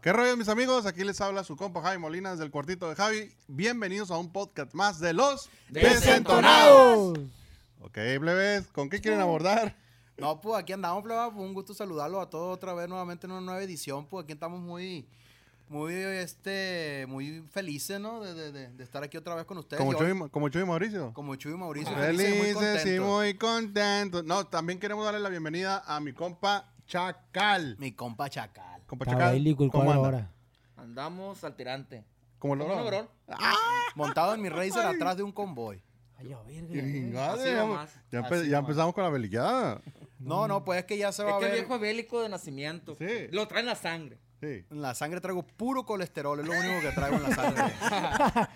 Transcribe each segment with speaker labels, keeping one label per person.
Speaker 1: ¿Qué rollo, mis amigos? Aquí les habla su compa Javi Molina desde el cuartito de Javi. Bienvenidos a un podcast más de los
Speaker 2: Desentonados.
Speaker 1: Ok, plebes, ¿con qué quieren abordar?
Speaker 2: No, pues aquí andamos, pleba. Pues un gusto saludarlos a todos otra vez nuevamente en una nueva edición. Pues aquí estamos muy, muy, este, muy felices, ¿no? De, de- de- de estar aquí otra vez con ustedes.
Speaker 1: Como Chuy, como Chuy y Mauricio.
Speaker 2: como Chuy y Mauricio. felices y
Speaker 1: Felices muy contentos. No, también queremos darle la bienvenida a mi compa Chacal.
Speaker 2: Mi compa Chacal.
Speaker 1: Compa Chacal,
Speaker 3: el
Speaker 1: ¿cómo anda?
Speaker 3: ahora.
Speaker 4: Andamos al tirante.
Speaker 1: ¿Cómo
Speaker 4: ¿Cómo
Speaker 1: lo
Speaker 4: no, bro?
Speaker 2: Montado en mi Racer atrás de un convoy.
Speaker 3: Ay, a
Speaker 1: ya, ya empe- ya empezamos con la beliqueada.
Speaker 2: No, no, pues es que ya se va
Speaker 4: Es
Speaker 2: a
Speaker 4: que el
Speaker 2: ver.
Speaker 4: viejo es bélico de nacimiento.
Speaker 1: Sí.
Speaker 4: Lo trae en la sangre.
Speaker 1: Sí.
Speaker 2: En la sangre traigo puro colesterol. Es lo único que traigo en la sangre.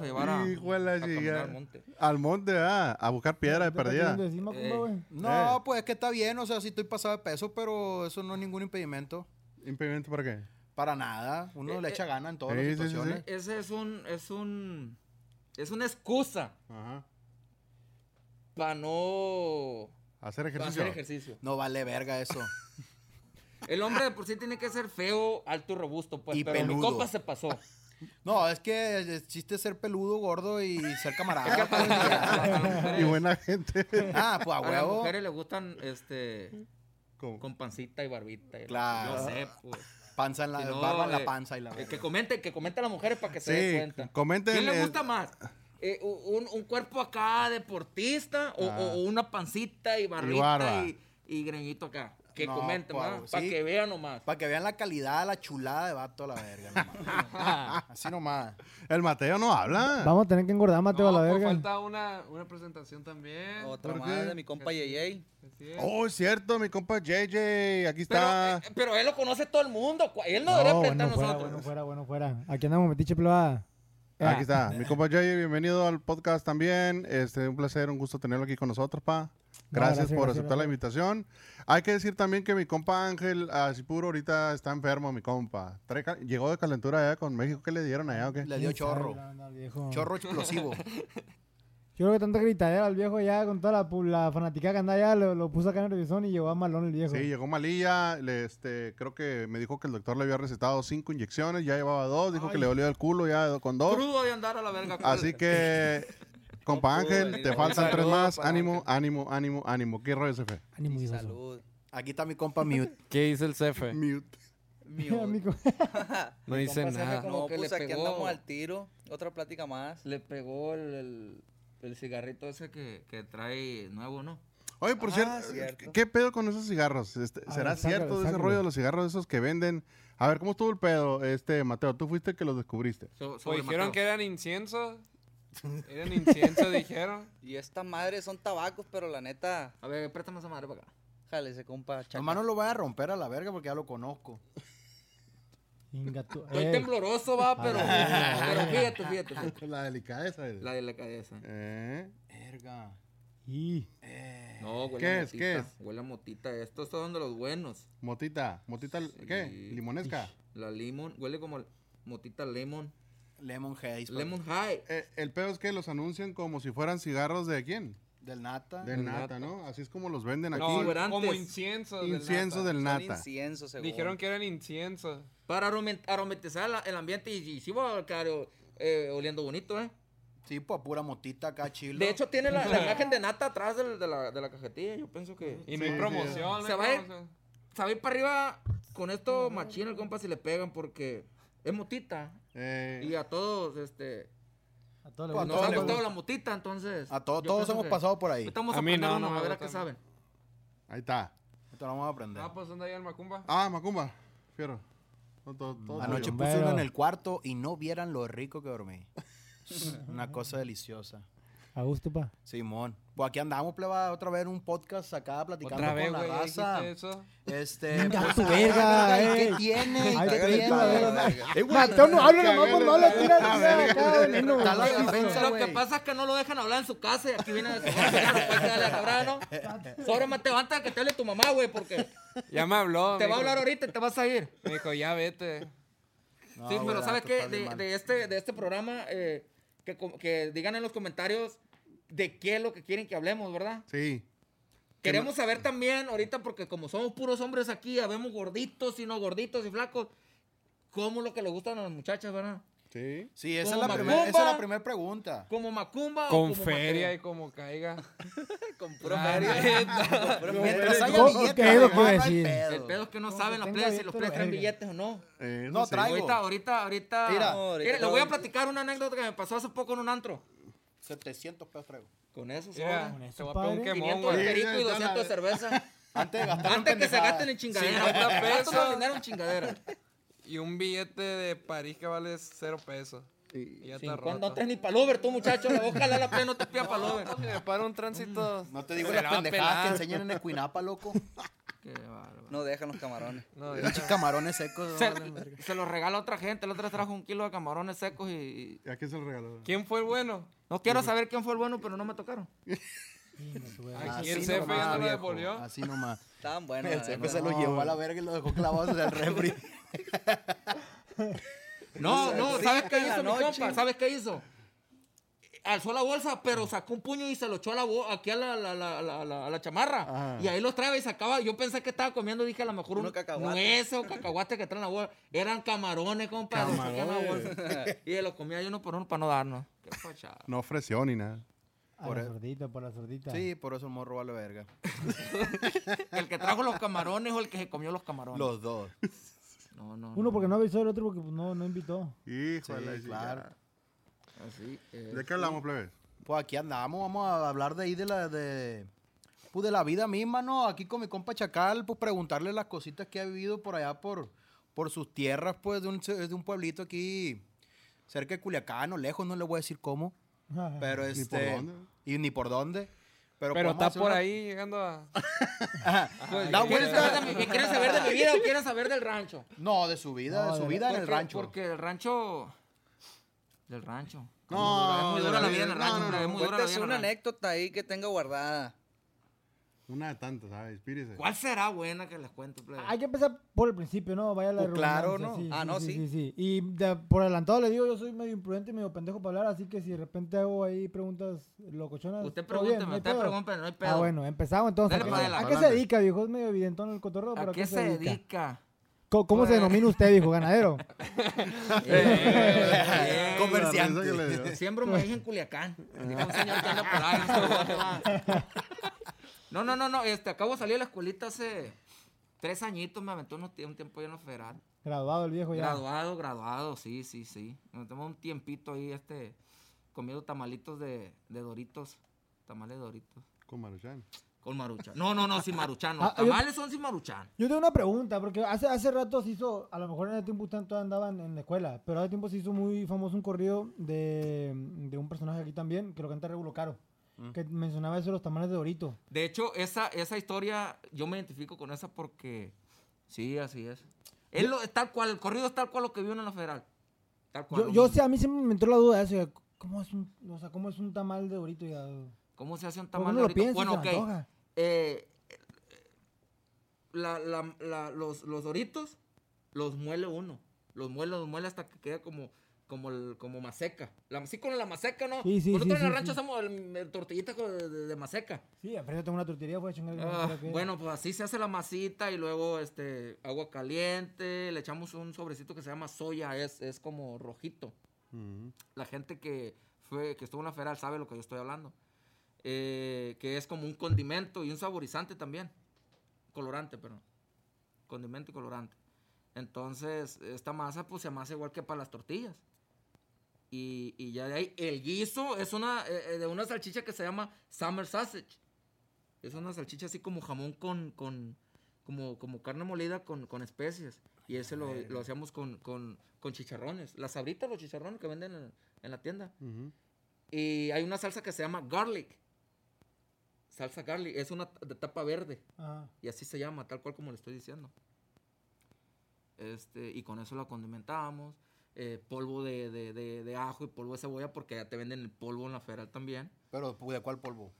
Speaker 4: A llevar a, caminar al monte.
Speaker 1: Al monte, ah, a buscar piedra de
Speaker 3: ¿Te estás
Speaker 1: perdida.
Speaker 4: Eh.
Speaker 2: No, pues es que está bien. O sea, sí estoy pasado de peso, pero eso no es ningún impedimento.
Speaker 1: ¿Impedimento para qué?
Speaker 2: Para nada. Uno
Speaker 4: Eh,
Speaker 2: le
Speaker 4: eh,
Speaker 2: echa gana en todas las
Speaker 1: sí, sí, sí.
Speaker 2: situaciones.
Speaker 4: Ese es un, es un, es una excusa
Speaker 1: Ajá.
Speaker 4: para no
Speaker 1: Hacer ejercicio.
Speaker 4: hacer ejercicio.
Speaker 2: No vale verga eso.
Speaker 4: El hombre de por sí tiene que ser feo, alto y robusto, pues.
Speaker 2: Y
Speaker 4: pero mi compa se pasó.
Speaker 2: No, es que el chiste es ser peludo, gordo y ser camarada.
Speaker 4: Es que a las mujeres-
Speaker 1: Y buena gente.
Speaker 2: ah, pues a
Speaker 4: a las
Speaker 2: huevo.
Speaker 4: mujeres les gustan, este,
Speaker 1: ¿Cómo?
Speaker 4: con pancita y barbita. y-
Speaker 2: Claro.
Speaker 4: Yo sé, pues.
Speaker 2: Panza en la,
Speaker 4: Si no,
Speaker 2: barba en la
Speaker 4: eh,
Speaker 2: panza y la
Speaker 4: Eh, que comente, que comente a las mujeres para que se den cuenta.
Speaker 1: comenten,
Speaker 4: ¿Quién le
Speaker 1: eh,
Speaker 4: gusta más? Eh, un, un cuerpo acá deportista o,
Speaker 1: Ah.
Speaker 4: o- o una pancita y barbita
Speaker 1: barba.
Speaker 4: y, y greñito acá? Que
Speaker 2: No,
Speaker 4: comenten,
Speaker 2: pues,
Speaker 4: más, para que vean nomás.
Speaker 2: Para que vean la calidad, la chulada de vato a la verga. nomás. Así nomás.
Speaker 1: El Mateo no habla.
Speaker 3: Vamos a tener que engordar, Mateo, a la
Speaker 5: pues
Speaker 3: verga.
Speaker 5: falta una, una presentación también.
Speaker 6: Otra
Speaker 1: ¿Por
Speaker 6: más
Speaker 1: qué?
Speaker 6: de mi compa
Speaker 5: es.
Speaker 1: Oh, es cierto, mi compa JJ. Aquí
Speaker 4: Pero,
Speaker 1: está.
Speaker 4: eh, pero él lo conoce todo el mundo. Él no,
Speaker 3: No,
Speaker 4: debería
Speaker 3: bueno,
Speaker 4: presentar a
Speaker 3: fuera,
Speaker 4: nosotros.
Speaker 3: bueno, fuera, bueno, fuera. Aquí andamos, metiche plebada.
Speaker 1: Aquí está. Mi compa JJ, bienvenido al podcast también. Este, un placer, un gusto tenerlo aquí con nosotros, pa. Gracias,
Speaker 3: gracias,
Speaker 1: por
Speaker 3: gracias,
Speaker 1: aceptar la invitación. Hay que decir también que mi compa Ángel, así puro, ahorita está enfermo, mi compa. Llegó de calentura allá con México. ¿Qué le dieron allá o qué?
Speaker 2: Le dio
Speaker 3: ¿Quién sabe,
Speaker 2: chorro. Chorro explosivo.
Speaker 3: Yo creo que tanta gritadera al viejo ya con toda la, la fanaticada que anda allá, lo, lo puso acá en el revisón y llegó a malón el viejo.
Speaker 1: Sí, llegó malilla. Le, este, creo que me dijo que el doctor le había recetado cinco inyecciones, ya llevaba dos. Dijo que le dolía el culo ya con dos.
Speaker 4: Crudo de andar a la verga.
Speaker 1: Así que, compa Ángel, te faltan tres más. Ánimo, ánimo, ánimo, ánimo. ¿Qué rollo se fue?
Speaker 3: Ánimo,
Speaker 6: Y salud.
Speaker 2: Aquí está mi compa Mute.
Speaker 5: ¿Qué dice el cefe?
Speaker 1: Mute.
Speaker 3: Amigo.
Speaker 5: No dice
Speaker 4: Cefe
Speaker 5: nada.
Speaker 4: como
Speaker 6: No,
Speaker 4: que le
Speaker 6: pues aquí
Speaker 4: pegó.
Speaker 6: andamos al tiro. Otra plática más.
Speaker 4: Le pegó el, el, el cigarrito ese que, que trae nuevo, ¿no?
Speaker 1: Oye, por
Speaker 6: Ah,
Speaker 1: cierto,
Speaker 6: cierto.
Speaker 1: ¿qué pedo con esos cigarros? Este,
Speaker 3: A
Speaker 1: ¿Será
Speaker 3: ver, sácalo,
Speaker 1: cierto de ese
Speaker 3: sácalo.
Speaker 1: rollo de los cigarros esos que venden? A ver, ¿cómo estuvo el pedo? Este, Mateo, tú fuiste el que los descubriste.
Speaker 4: So-
Speaker 5: Pues
Speaker 4: sobre
Speaker 5: dijeron
Speaker 4: Mateo.
Speaker 5: que eran incienso. Eran incienso, dijeron.
Speaker 6: Y esta madre son tabacos, pero la neta,
Speaker 4: A ver, préstame esa madre para acá.
Speaker 6: jale, se compa.
Speaker 2: Nomás no lo vaya a romper a la verga porque ya lo conozco.
Speaker 4: Estoy
Speaker 3: Eh,
Speaker 4: tembloroso, va, pero, pero fíjate, fíjate. fíjate.
Speaker 1: La delicadeza. eh.
Speaker 4: La de la cabeza.
Speaker 1: Eh,
Speaker 2: Verga.
Speaker 3: y-
Speaker 4: No, huele
Speaker 1: ¿Qué
Speaker 4: a
Speaker 1: es?
Speaker 4: motita.
Speaker 1: ¿Qué es?
Speaker 4: Huele a motita. Estos son de los buenos.
Speaker 1: motita, motita, ¿qué? Limonesca.
Speaker 4: La limón, huele como motita lemon.
Speaker 2: Lemon Haze.
Speaker 4: Lemon high.
Speaker 1: Eh, el pedo es que los anuncian como si fueran cigarros de quién?
Speaker 2: Del nata.
Speaker 1: Del
Speaker 5: Del
Speaker 1: nata,
Speaker 5: nata.
Speaker 1: ¿no? Así es como los venden aquí.
Speaker 5: No, como incienso. del
Speaker 1: Incienso
Speaker 5: nata.
Speaker 1: del
Speaker 6: Son
Speaker 1: nata.
Speaker 6: incienso, según.
Speaker 5: Dijeron que eran incienso.
Speaker 4: Para aromatizar la- el ambiente y, y sí quedar eh, oliendo bonito, ¿eh?
Speaker 2: Sí, pues pura motita acá, chilo.
Speaker 4: De hecho, tiene la, la imagen de nata atrás del- de, la, de la cajetilla. Yo pienso que...
Speaker 5: Y no hay
Speaker 1: Sí,
Speaker 5: promoción. no
Speaker 4: Se va a ir-
Speaker 5: promoción.
Speaker 4: Se va a ir para arriba con esto machín el compa si le pegan porque es motita.
Speaker 1: Eh,
Speaker 4: Y a todos, este...
Speaker 3: A todos les
Speaker 2: Pues.
Speaker 4: Nos ha gustado
Speaker 2: gusta.
Speaker 4: la motita, entonces...
Speaker 2: A todos,
Speaker 4: yo
Speaker 2: todos hemos
Speaker 4: que-
Speaker 2: pasado por ahí.
Speaker 4: Estamos
Speaker 5: A mí no, no
Speaker 4: a ver a qué saben.
Speaker 1: ahí está.
Speaker 2: Esto lo vamos a aprender.
Speaker 5: Ah, pues anda ahí el Macumba.
Speaker 1: Ah, Macumba. Todo- todo
Speaker 2: Anoche puse uno en el cuarto y no vieran lo rico que dormí. Una cosa deliciosa.
Speaker 3: A gusto, pa.
Speaker 2: Simón. Pues aquí andamos, pleba, otra vez en un podcast acá platicando
Speaker 5: Otra vez,
Speaker 2: con la
Speaker 5: güey. ya
Speaker 2: raza.
Speaker 5: eso.
Speaker 2: Este,
Speaker 3: Venga,
Speaker 2: pues,
Speaker 3: tu verga,
Speaker 2: ¿y
Speaker 3: eh.
Speaker 2: ¿Qué tiene? ¿Y
Speaker 3: Ay,
Speaker 2: qué tiene?
Speaker 1: Eh,
Speaker 3: Mateo no habla nomás cuando habla,
Speaker 1: la-
Speaker 3: tira
Speaker 1: la
Speaker 3: tira
Speaker 1: verga.
Speaker 3: acá, veneno.
Speaker 4: Lo que pasa es que no lo dejan hablar en su casa y aquí viene a decir, dale cabrón, ¿no? Sobre Mateo, antes de que te hable tu mamá, güey, porque
Speaker 5: Ya me habló.
Speaker 4: te va a hablar ahorita y te vas a ir.
Speaker 5: Me dijo, ya vete.
Speaker 4: Sí, pero ¿sabes qué? de este, de este programa, eh, que, digan en los comentarios de qué es lo que quieren que hablemos, ¿verdad?
Speaker 1: Sí.
Speaker 4: Queremos saber también, ahorita, porque como somos puros hombres aquí, habemos gorditos y no gorditos y flacos, ¿cómo es lo que le gustan a las muchachas, verdad?
Speaker 1: Sí.
Speaker 2: Sí, esa es la, primer-
Speaker 4: Macumba.
Speaker 2: esa es la primera pregunta.
Speaker 4: ¿Como Macumba o
Speaker 5: Con
Speaker 4: como
Speaker 5: feria
Speaker 4: Mateo?
Speaker 5: y como caiga.
Speaker 6: Con puro
Speaker 5: La
Speaker 6: feria.
Speaker 2: Mientras haya
Speaker 3: ¿Cómo-
Speaker 2: billetes, pedo.
Speaker 4: El pedo es que no saben
Speaker 3: tenga
Speaker 4: plebes si los plebes traen billetes o no.
Speaker 1: Eh,
Speaker 2: No,
Speaker 1: sí.
Speaker 2: traigo.
Speaker 4: Ahorita, ahorita, ahorita.
Speaker 2: Mira,
Speaker 6: No, ahorita
Speaker 4: Mire, le voy a platicar una anécdota que me pasó hace poco en un antro.
Speaker 2: 700 pesos traigo.
Speaker 4: Con eso, sobra.
Speaker 3: Con eso,
Speaker 5: voy a un quemón,
Speaker 4: 500 de perico y
Speaker 1: Sí,
Speaker 4: 200 de cerveza.
Speaker 2: Antes de gastar
Speaker 4: Antes que se gasten en chingadera.
Speaker 5: 50
Speaker 4: pesos.
Speaker 5: pesos.
Speaker 4: dinero en chingadera.
Speaker 5: Y un billete de París que vale cero pesos. Y ya está roto.
Speaker 4: No traes ni para Uber, tú, muchacho. Ojalá la pena no te pida para Uber.
Speaker 5: Me para un tránsito.
Speaker 2: No te digo las
Speaker 5: la
Speaker 2: pendejadas que enseñan en Equinapa, loco.
Speaker 4: Qué bárbaro.
Speaker 6: No dejan los camarones.
Speaker 5: No,
Speaker 2: Pinches
Speaker 5: deja.
Speaker 2: camarones secos.
Speaker 4: Se, se los regala a otra gente. El otro trajo un kilo de camarones secos y, y-
Speaker 1: ¿Y a quién se lo regaló?
Speaker 5: ¿Quién fue el bueno?
Speaker 4: No quiero saber quién fue el bueno, pero no me tocaron.
Speaker 5: Aquí el
Speaker 2: Así
Speaker 5: CFE
Speaker 2: nomás,
Speaker 5: no lo devolvió.
Speaker 2: Así nomás.
Speaker 6: Estaban buenos.
Speaker 2: El
Speaker 6: neta.
Speaker 2: se lo llevó a la verga y lo dejó clavado en el refri.
Speaker 4: No, no, ¿sabes qué hizo mi compa? ¿Sabes qué hizo? Alzó la bolsa, pero sacó un puño y se lo echó a la bo- aquí a la, la, la, la, la- a la chamarra.
Speaker 1: Ajá.
Speaker 4: Y ahí los trae y sacaba. Yo pensé que estaba comiendo, dije a lo mejor un nuez o cacahuate que traen en la bolsa. Eran camarones, compa. Y se los comía yo uno por uno para no darnos. Qué.
Speaker 1: No ofreció ni nada.
Speaker 3: A
Speaker 2: Por
Speaker 3: la sordita, por la sordita.
Speaker 2: Sí, por eso el morro vale verga.
Speaker 4: El que trajo los camarones o el que se comió los camarones.
Speaker 2: Los dos.
Speaker 4: No, no.
Speaker 3: Uno
Speaker 4: no.
Speaker 3: porque no avisó, el otro porque pues, no, no invitó.
Speaker 1: La
Speaker 2: Sí, claro.
Speaker 4: Así es.
Speaker 1: ¿De qué hablamos, plebe?
Speaker 2: Pues aquí andamos, vamos a hablar de ahí de la de pues de la vida misma, ¿no? Aquí con mi compa Chacal, pues preguntarle las cositas que ha vivido por allá por, por sus tierras, pues de un, de un pueblito aquí cerca de Culiacán o lejos, no le voy a decir cómo, pero
Speaker 1: Ni por
Speaker 2: este
Speaker 1: dónde.
Speaker 2: y ni por dónde. Pero,
Speaker 5: está por
Speaker 2: una-
Speaker 5: ahí llegando a.
Speaker 2: Da
Speaker 4: ¿Quieren saber,
Speaker 2: vuelta.
Speaker 4: de mi, quieren saber de mi vida o quieren saber del rancho?
Speaker 2: No, de su vida,
Speaker 3: No,
Speaker 2: de su vida en el rancho.
Speaker 4: Porque el rancho. Del rancho.
Speaker 1: No,
Speaker 4: es muy dura
Speaker 1: la
Speaker 4: la vida en
Speaker 1: vida,
Speaker 4: el rancho. es muy dura la
Speaker 6: Cuéntese
Speaker 4: vida en
Speaker 6: una anécdota ahí que tenga guardada.
Speaker 1: Una de tantas, ¿sabes? Inspírese.
Speaker 4: ¿Cuál será buena que les cuento, plebe?
Speaker 3: Hay que empezar por el principio, ¿no? Vaya la
Speaker 2: Pues claro, ¿no?
Speaker 6: Ah, no,
Speaker 3: sí.
Speaker 6: sí.
Speaker 3: sí, Y de- por adelantado le digo, yo soy medio imprudente y medio pendejo para hablar, así que si de repente hago ahí preguntas locochonas.
Speaker 4: Usted pregúnteme,
Speaker 3: no hay
Speaker 4: usted
Speaker 3: pedo.
Speaker 4: pregúnteme, no hay pedo.
Speaker 3: Ah, bueno, empezamos entonces.
Speaker 4: Dale
Speaker 3: ¿A, qué,
Speaker 4: adelante.
Speaker 3: a qué se dedica, viejo? Es medio evidentón el cotorreo, pero
Speaker 4: ¿A qué se dedica?
Speaker 3: ¿Cómo, cómo se
Speaker 4: Pues-
Speaker 3: denomina usted, viejo? ¿Ganadero?
Speaker 4: Eh,
Speaker 2: Comerciante.
Speaker 4: Siembro maíz en Culiacán. Dijo un señor que anda por ahí. No. No, no, no. Este, acabo de salir de la escuelita hace tres añitos. Me aventó un tiempo ya en la federal.
Speaker 3: Graduado el viejo ya.
Speaker 4: Graduado, graduado, sí, sí, sí. Me tomé un tiempito ahí, este, comiendo tamalitos de, de Doritos. Tamales de Doritos.
Speaker 1: Con Maruchan.
Speaker 4: Con maruchan. No, no, no, sin maruchan. no.
Speaker 3: Ah, yo-
Speaker 4: Tamales son sin maruchan.
Speaker 3: Yo tengo una pregunta, porque hace, hace rato se hizo, a lo mejor en ese tiempo ustedes todavía andaban en la escuela, pero hace tiempo se hizo muy famoso un corrido de, de un personaje aquí también, que lo canta Regulo Caro, que mencionaba eso de los tamales de Dorito.
Speaker 4: De hecho, esa, esa historia, yo me identifico con esa porque, sí, así es. Es lo, es tal cual, el corrido es tal cual lo que vio en la federal. Tal cual.
Speaker 3: Yo, sé, a mí siempre me entró la duda de eso, ¿cómo es un, o sea, cómo es un tamal de Dorito? Ya,
Speaker 4: ¿Cómo se hace un
Speaker 3: ¿Cómo
Speaker 4: tamal de Dorito?
Speaker 3: piensas?
Speaker 4: Bueno, ok. Eh, la- la- la- los, los doritos los muele uno. Los muele, los muele hasta que queda como, como, el- como maseca. La, así con la maseca, ¿no?
Speaker 3: Sí, sí,
Speaker 4: Nosotros
Speaker 3: sí,
Speaker 4: en el
Speaker 3: sí,
Speaker 4: rancho
Speaker 3: sí.
Speaker 4: hacemos el, el tortillita de, de- de maseca.
Speaker 3: Sí, enfrente tengo una tortillería, voy a chingar.
Speaker 4: Ah, bueno, pues así se hace la masita y luego este agua caliente, le echamos un sobrecito que se llama soya, es, es como rojito. La gente que fue que estuvo en la feral sabe lo que yo estoy hablando. Eh, que es como un condimento y un saborizante también. Colorante, perdón. Condimento y colorante. Entonces, esta masa pues se amasa igual que para las tortillas. Y, y ya de ahí, el guiso es una eh, eh, de una salchicha que se llama Summer Sausage. Es una salchicha así como jamón con, con como, como carne molida con, con especies. Y ese lo, lo hacíamos con, con, con chicharrones. Las sabritas, los chicharrones que venden en, en la tienda.
Speaker 1: Ujú.
Speaker 4: Y hay una salsa que se llama garlic. Salsa garlic. Es una de tapa verde.
Speaker 3: Ajá.
Speaker 4: Y así se llama, tal cual como le estoy diciendo. Este, y con eso la condimentábamos. Eh, polvo de, de- de- de ajo y polvo de cebolla, porque ya te venden el polvo en la federal también.
Speaker 2: Pero, ¿de cuál polvo?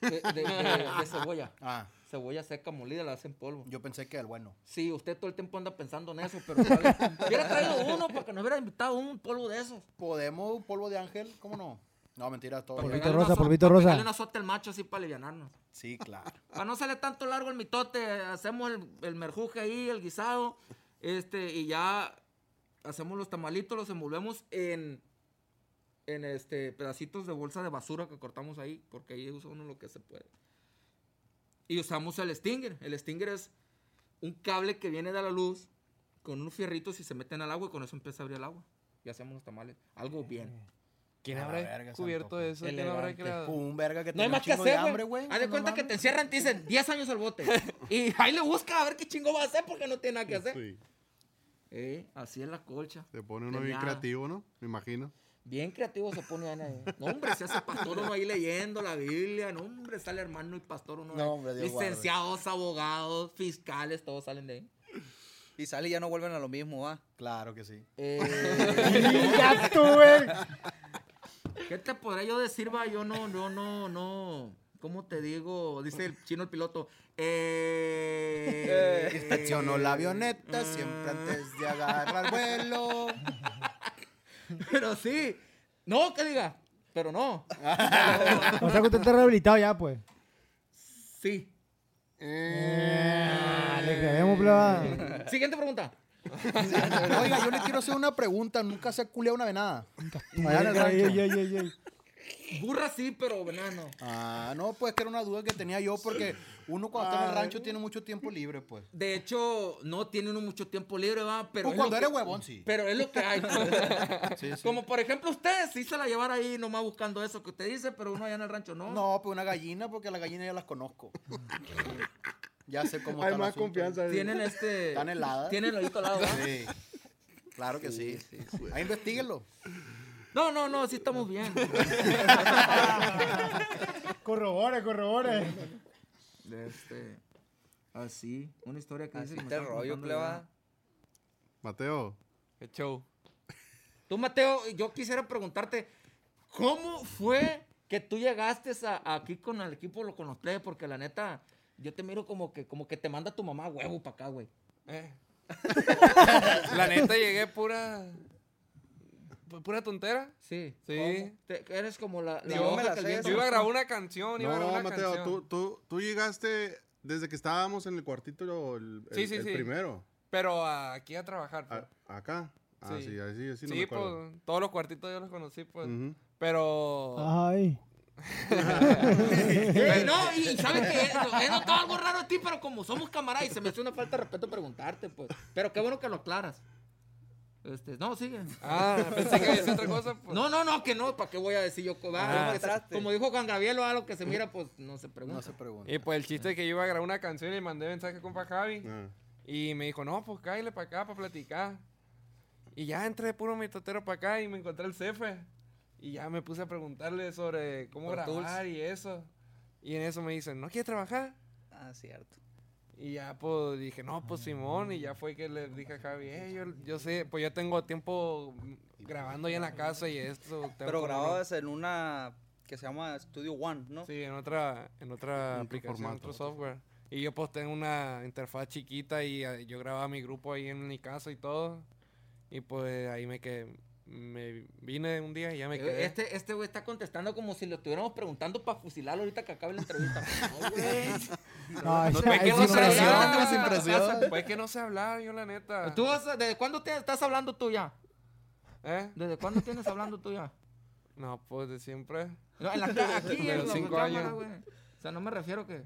Speaker 4: De, de- de- de cebolla.
Speaker 2: Ah,
Speaker 4: Cebolla seca molida, la hacen polvo.
Speaker 2: yo pensé que el bueno.
Speaker 4: Sí, usted todo el tiempo anda pensando en eso, pero hubiera traído uno porque nos hubiera invitado un polvo de esos.
Speaker 2: ¿Podemos un polvo de ángel? ¿Cómo no? No, mentira, todo.
Speaker 3: Polvito rosa, polvito rosa.
Speaker 4: pegarle una azote al macho así para alivianarnos.
Speaker 2: Sí, claro.
Speaker 4: Para no sale tanto largo el mitote, hacemos el, el merjuje ahí, el guisado, este, y ya hacemos los tamalitos, los envolvemos en, en este, pedacitos de bolsa de basura que cortamos ahí, porque ahí usa uno lo que se puede. Y usamos el stinger. El stinger es un cable que viene de la luz con unos fierritos y se meten al agua y con eso empieza a abrir el agua. Y hacemos los tamales. Algo bien.
Speaker 5: ¿Quién habrá
Speaker 2: verga,
Speaker 5: cubierto eso? ¿Quién habrá creado?
Speaker 2: Un verga que
Speaker 4: No hay más que hacer,
Speaker 2: hambre,
Speaker 4: güey. Haz de
Speaker 2: no
Speaker 4: cuenta que
Speaker 2: mames.
Speaker 4: te encierran y te dicen 10 años al bote. y ahí le busca a ver qué chingo va a hacer porque no tiene nada que hacer.
Speaker 1: Sí.
Speaker 4: Eh, así es la colcha.
Speaker 1: Se pone uno bien creativo, ¿no? Me imagino.
Speaker 4: Bien creativo se pone ahí. No, hombre, se hace pastor uno ahí leyendo la Biblia. No, hombre, sale hermano y pastor uno.
Speaker 2: No,
Speaker 4: ahí.
Speaker 2: hombre, Dios
Speaker 4: Licenciados, abogados, fiscales, todos salen de ahí.
Speaker 6: Y sale y ya no vuelven a lo mismo, ¿va?
Speaker 2: Claro que sí.
Speaker 4: Eh,
Speaker 3: ya güey.
Speaker 4: ¿Qué te podría yo decir, va? Yo no, no, no, no. ¿Cómo te digo? Dice el chino el piloto. Eh,
Speaker 2: Inspeccionó la avioneta siempre antes de agarrar vuelo.
Speaker 4: Pero sí. No, que diga. Pero no.
Speaker 3: O sea que usted está rehabilitado ya, pues.
Speaker 4: Sí.
Speaker 3: Ah, le creemos, pleba.
Speaker 4: Siguiente pregunta.
Speaker 2: Oiga, yo le quiero hacer una pregunta. Nunca se ha culeado una venada. Allá en el
Speaker 4: Burra sí, pero venano.
Speaker 2: Ah, no, pues que era una duda que tenía yo porque uno cuando está en el rancho tiene mucho tiempo libre, pues.
Speaker 4: De hecho, no tiene uno mucho tiempo libre, va, pero.
Speaker 2: Pues
Speaker 4: es
Speaker 2: cuando eres
Speaker 4: que-
Speaker 2: huevón, sí.
Speaker 4: Pero es lo que hay. pues.
Speaker 2: Sí, sí.
Speaker 4: Como por ejemplo ustedes, sí se la llevar ahí nomás buscando eso que usted dice, pero uno allá en el rancho no.
Speaker 2: No, pues una gallina porque las gallinas ya las conozco. ya sé cómo
Speaker 1: Hay más confianza.
Speaker 4: Tienen este.
Speaker 2: Están heladas.
Speaker 4: Tienen el oído al lado, ¿va?
Speaker 2: Sí. Claro que sí. Ahí investiguenlo.
Speaker 4: No, no, no, sí estamos bien.
Speaker 3: Corrobore, corrobore.
Speaker 4: Este. Así, una historia que dice.
Speaker 6: Así
Speaker 4: me
Speaker 6: te rollo, pleba.
Speaker 1: Mateo.
Speaker 5: Qué show.
Speaker 4: Tú, Mateo, yo quisiera preguntarte, ¿cómo fue que tú llegaste a- aquí con el equipo, lo- con los plebes? Porque la neta, yo te miro como que, como que te manda tu mamá huevo para acá, güey.
Speaker 5: Eh. La neta llegué pura. Pu- Pura tontera.
Speaker 4: Sí.
Speaker 5: Sí.
Speaker 4: Eres como la, la
Speaker 6: Yo me la sé,
Speaker 5: iba a grabar una canción, iba a grabar
Speaker 1: No,
Speaker 5: una
Speaker 1: Mateo,
Speaker 5: canción.
Speaker 1: tú, tú, tú llegaste desde que estábamos en el cuartito el, el-
Speaker 5: Sí, sí,
Speaker 1: el
Speaker 5: sí.
Speaker 1: primero.
Speaker 5: Pero aquí a trabajar. pues.
Speaker 1: A- acá. Ah,
Speaker 5: Sí.
Speaker 1: sí, así, así no
Speaker 5: sí,
Speaker 1: me acuerdo.
Speaker 5: pues todos los cuartitos yo los conocí, pues. Pero.
Speaker 3: Ay.
Speaker 4: Eh, no, y sabes que he notado algo raro a ti, pero como somos camaradas y se me hace una falta de respeto preguntarte, pues. Pero qué bueno que lo aclaras. Este, no, sigue.
Speaker 5: Ah, pensé que había sido otra cosa. Pues.
Speaker 4: No, no, no, que no, ¿para qué voy a decir yo?
Speaker 5: Ah.
Speaker 4: que se-
Speaker 6: Entraste.
Speaker 4: como dijo Juan Gabriel o algo que se mira, pues no se pregunta.
Speaker 2: No se pregunta.
Speaker 5: Y pues el chiste es que yo iba a grabar una canción y le mandé mensaje a compa Javi.
Speaker 1: Ah.
Speaker 5: Y me dijo, no, pues cállale para acá para platicar. Y ya entré puro mitotero para acá y me encontré el cefe. Y ya me puse a preguntarle sobre cómo
Speaker 6: Pro Tools.
Speaker 5: grabar y eso. Y en eso me dicen, ¿no quieres trabajar?
Speaker 6: Ah, cierto.
Speaker 5: Y ya pues dije, no, pues Simón. Y ya fue que le dije a Javi, "Eh, yo, yo sé, pues yo tengo tiempo grabando ya en la casa y esto.
Speaker 6: Pero grababas en una que se llama Studio One, ¿no?
Speaker 5: Sí, en otra, en otra aplicación, en
Speaker 1: formato.
Speaker 5: otro software. Y yo pues tengo una interfaz chiquita y eh, yo grababa mi grupo ahí en mi casa y todo. Y pues ahí me quedé, me vine un día y ya me quedé.
Speaker 4: Este, este güey está contestando como si lo estuviéramos preguntando para fusilarlo ahorita que acabe la entrevista. No, güey.
Speaker 3: No,
Speaker 5: Pues que no hablar. Pues que no sé hablar, yo la neta.
Speaker 4: ¿Tú vas- ¿Desde cuándo te- estás hablando tú ya?
Speaker 5: ¿Eh?
Speaker 4: ¿Desde cuándo tienes hablando tú ya?
Speaker 5: No, pues de siempre.
Speaker 4: No, en la aquí,
Speaker 5: De
Speaker 4: en
Speaker 5: los
Speaker 4: la
Speaker 5: cinco
Speaker 4: cámara,
Speaker 5: años.
Speaker 4: güey. O sea, no me refiero que... O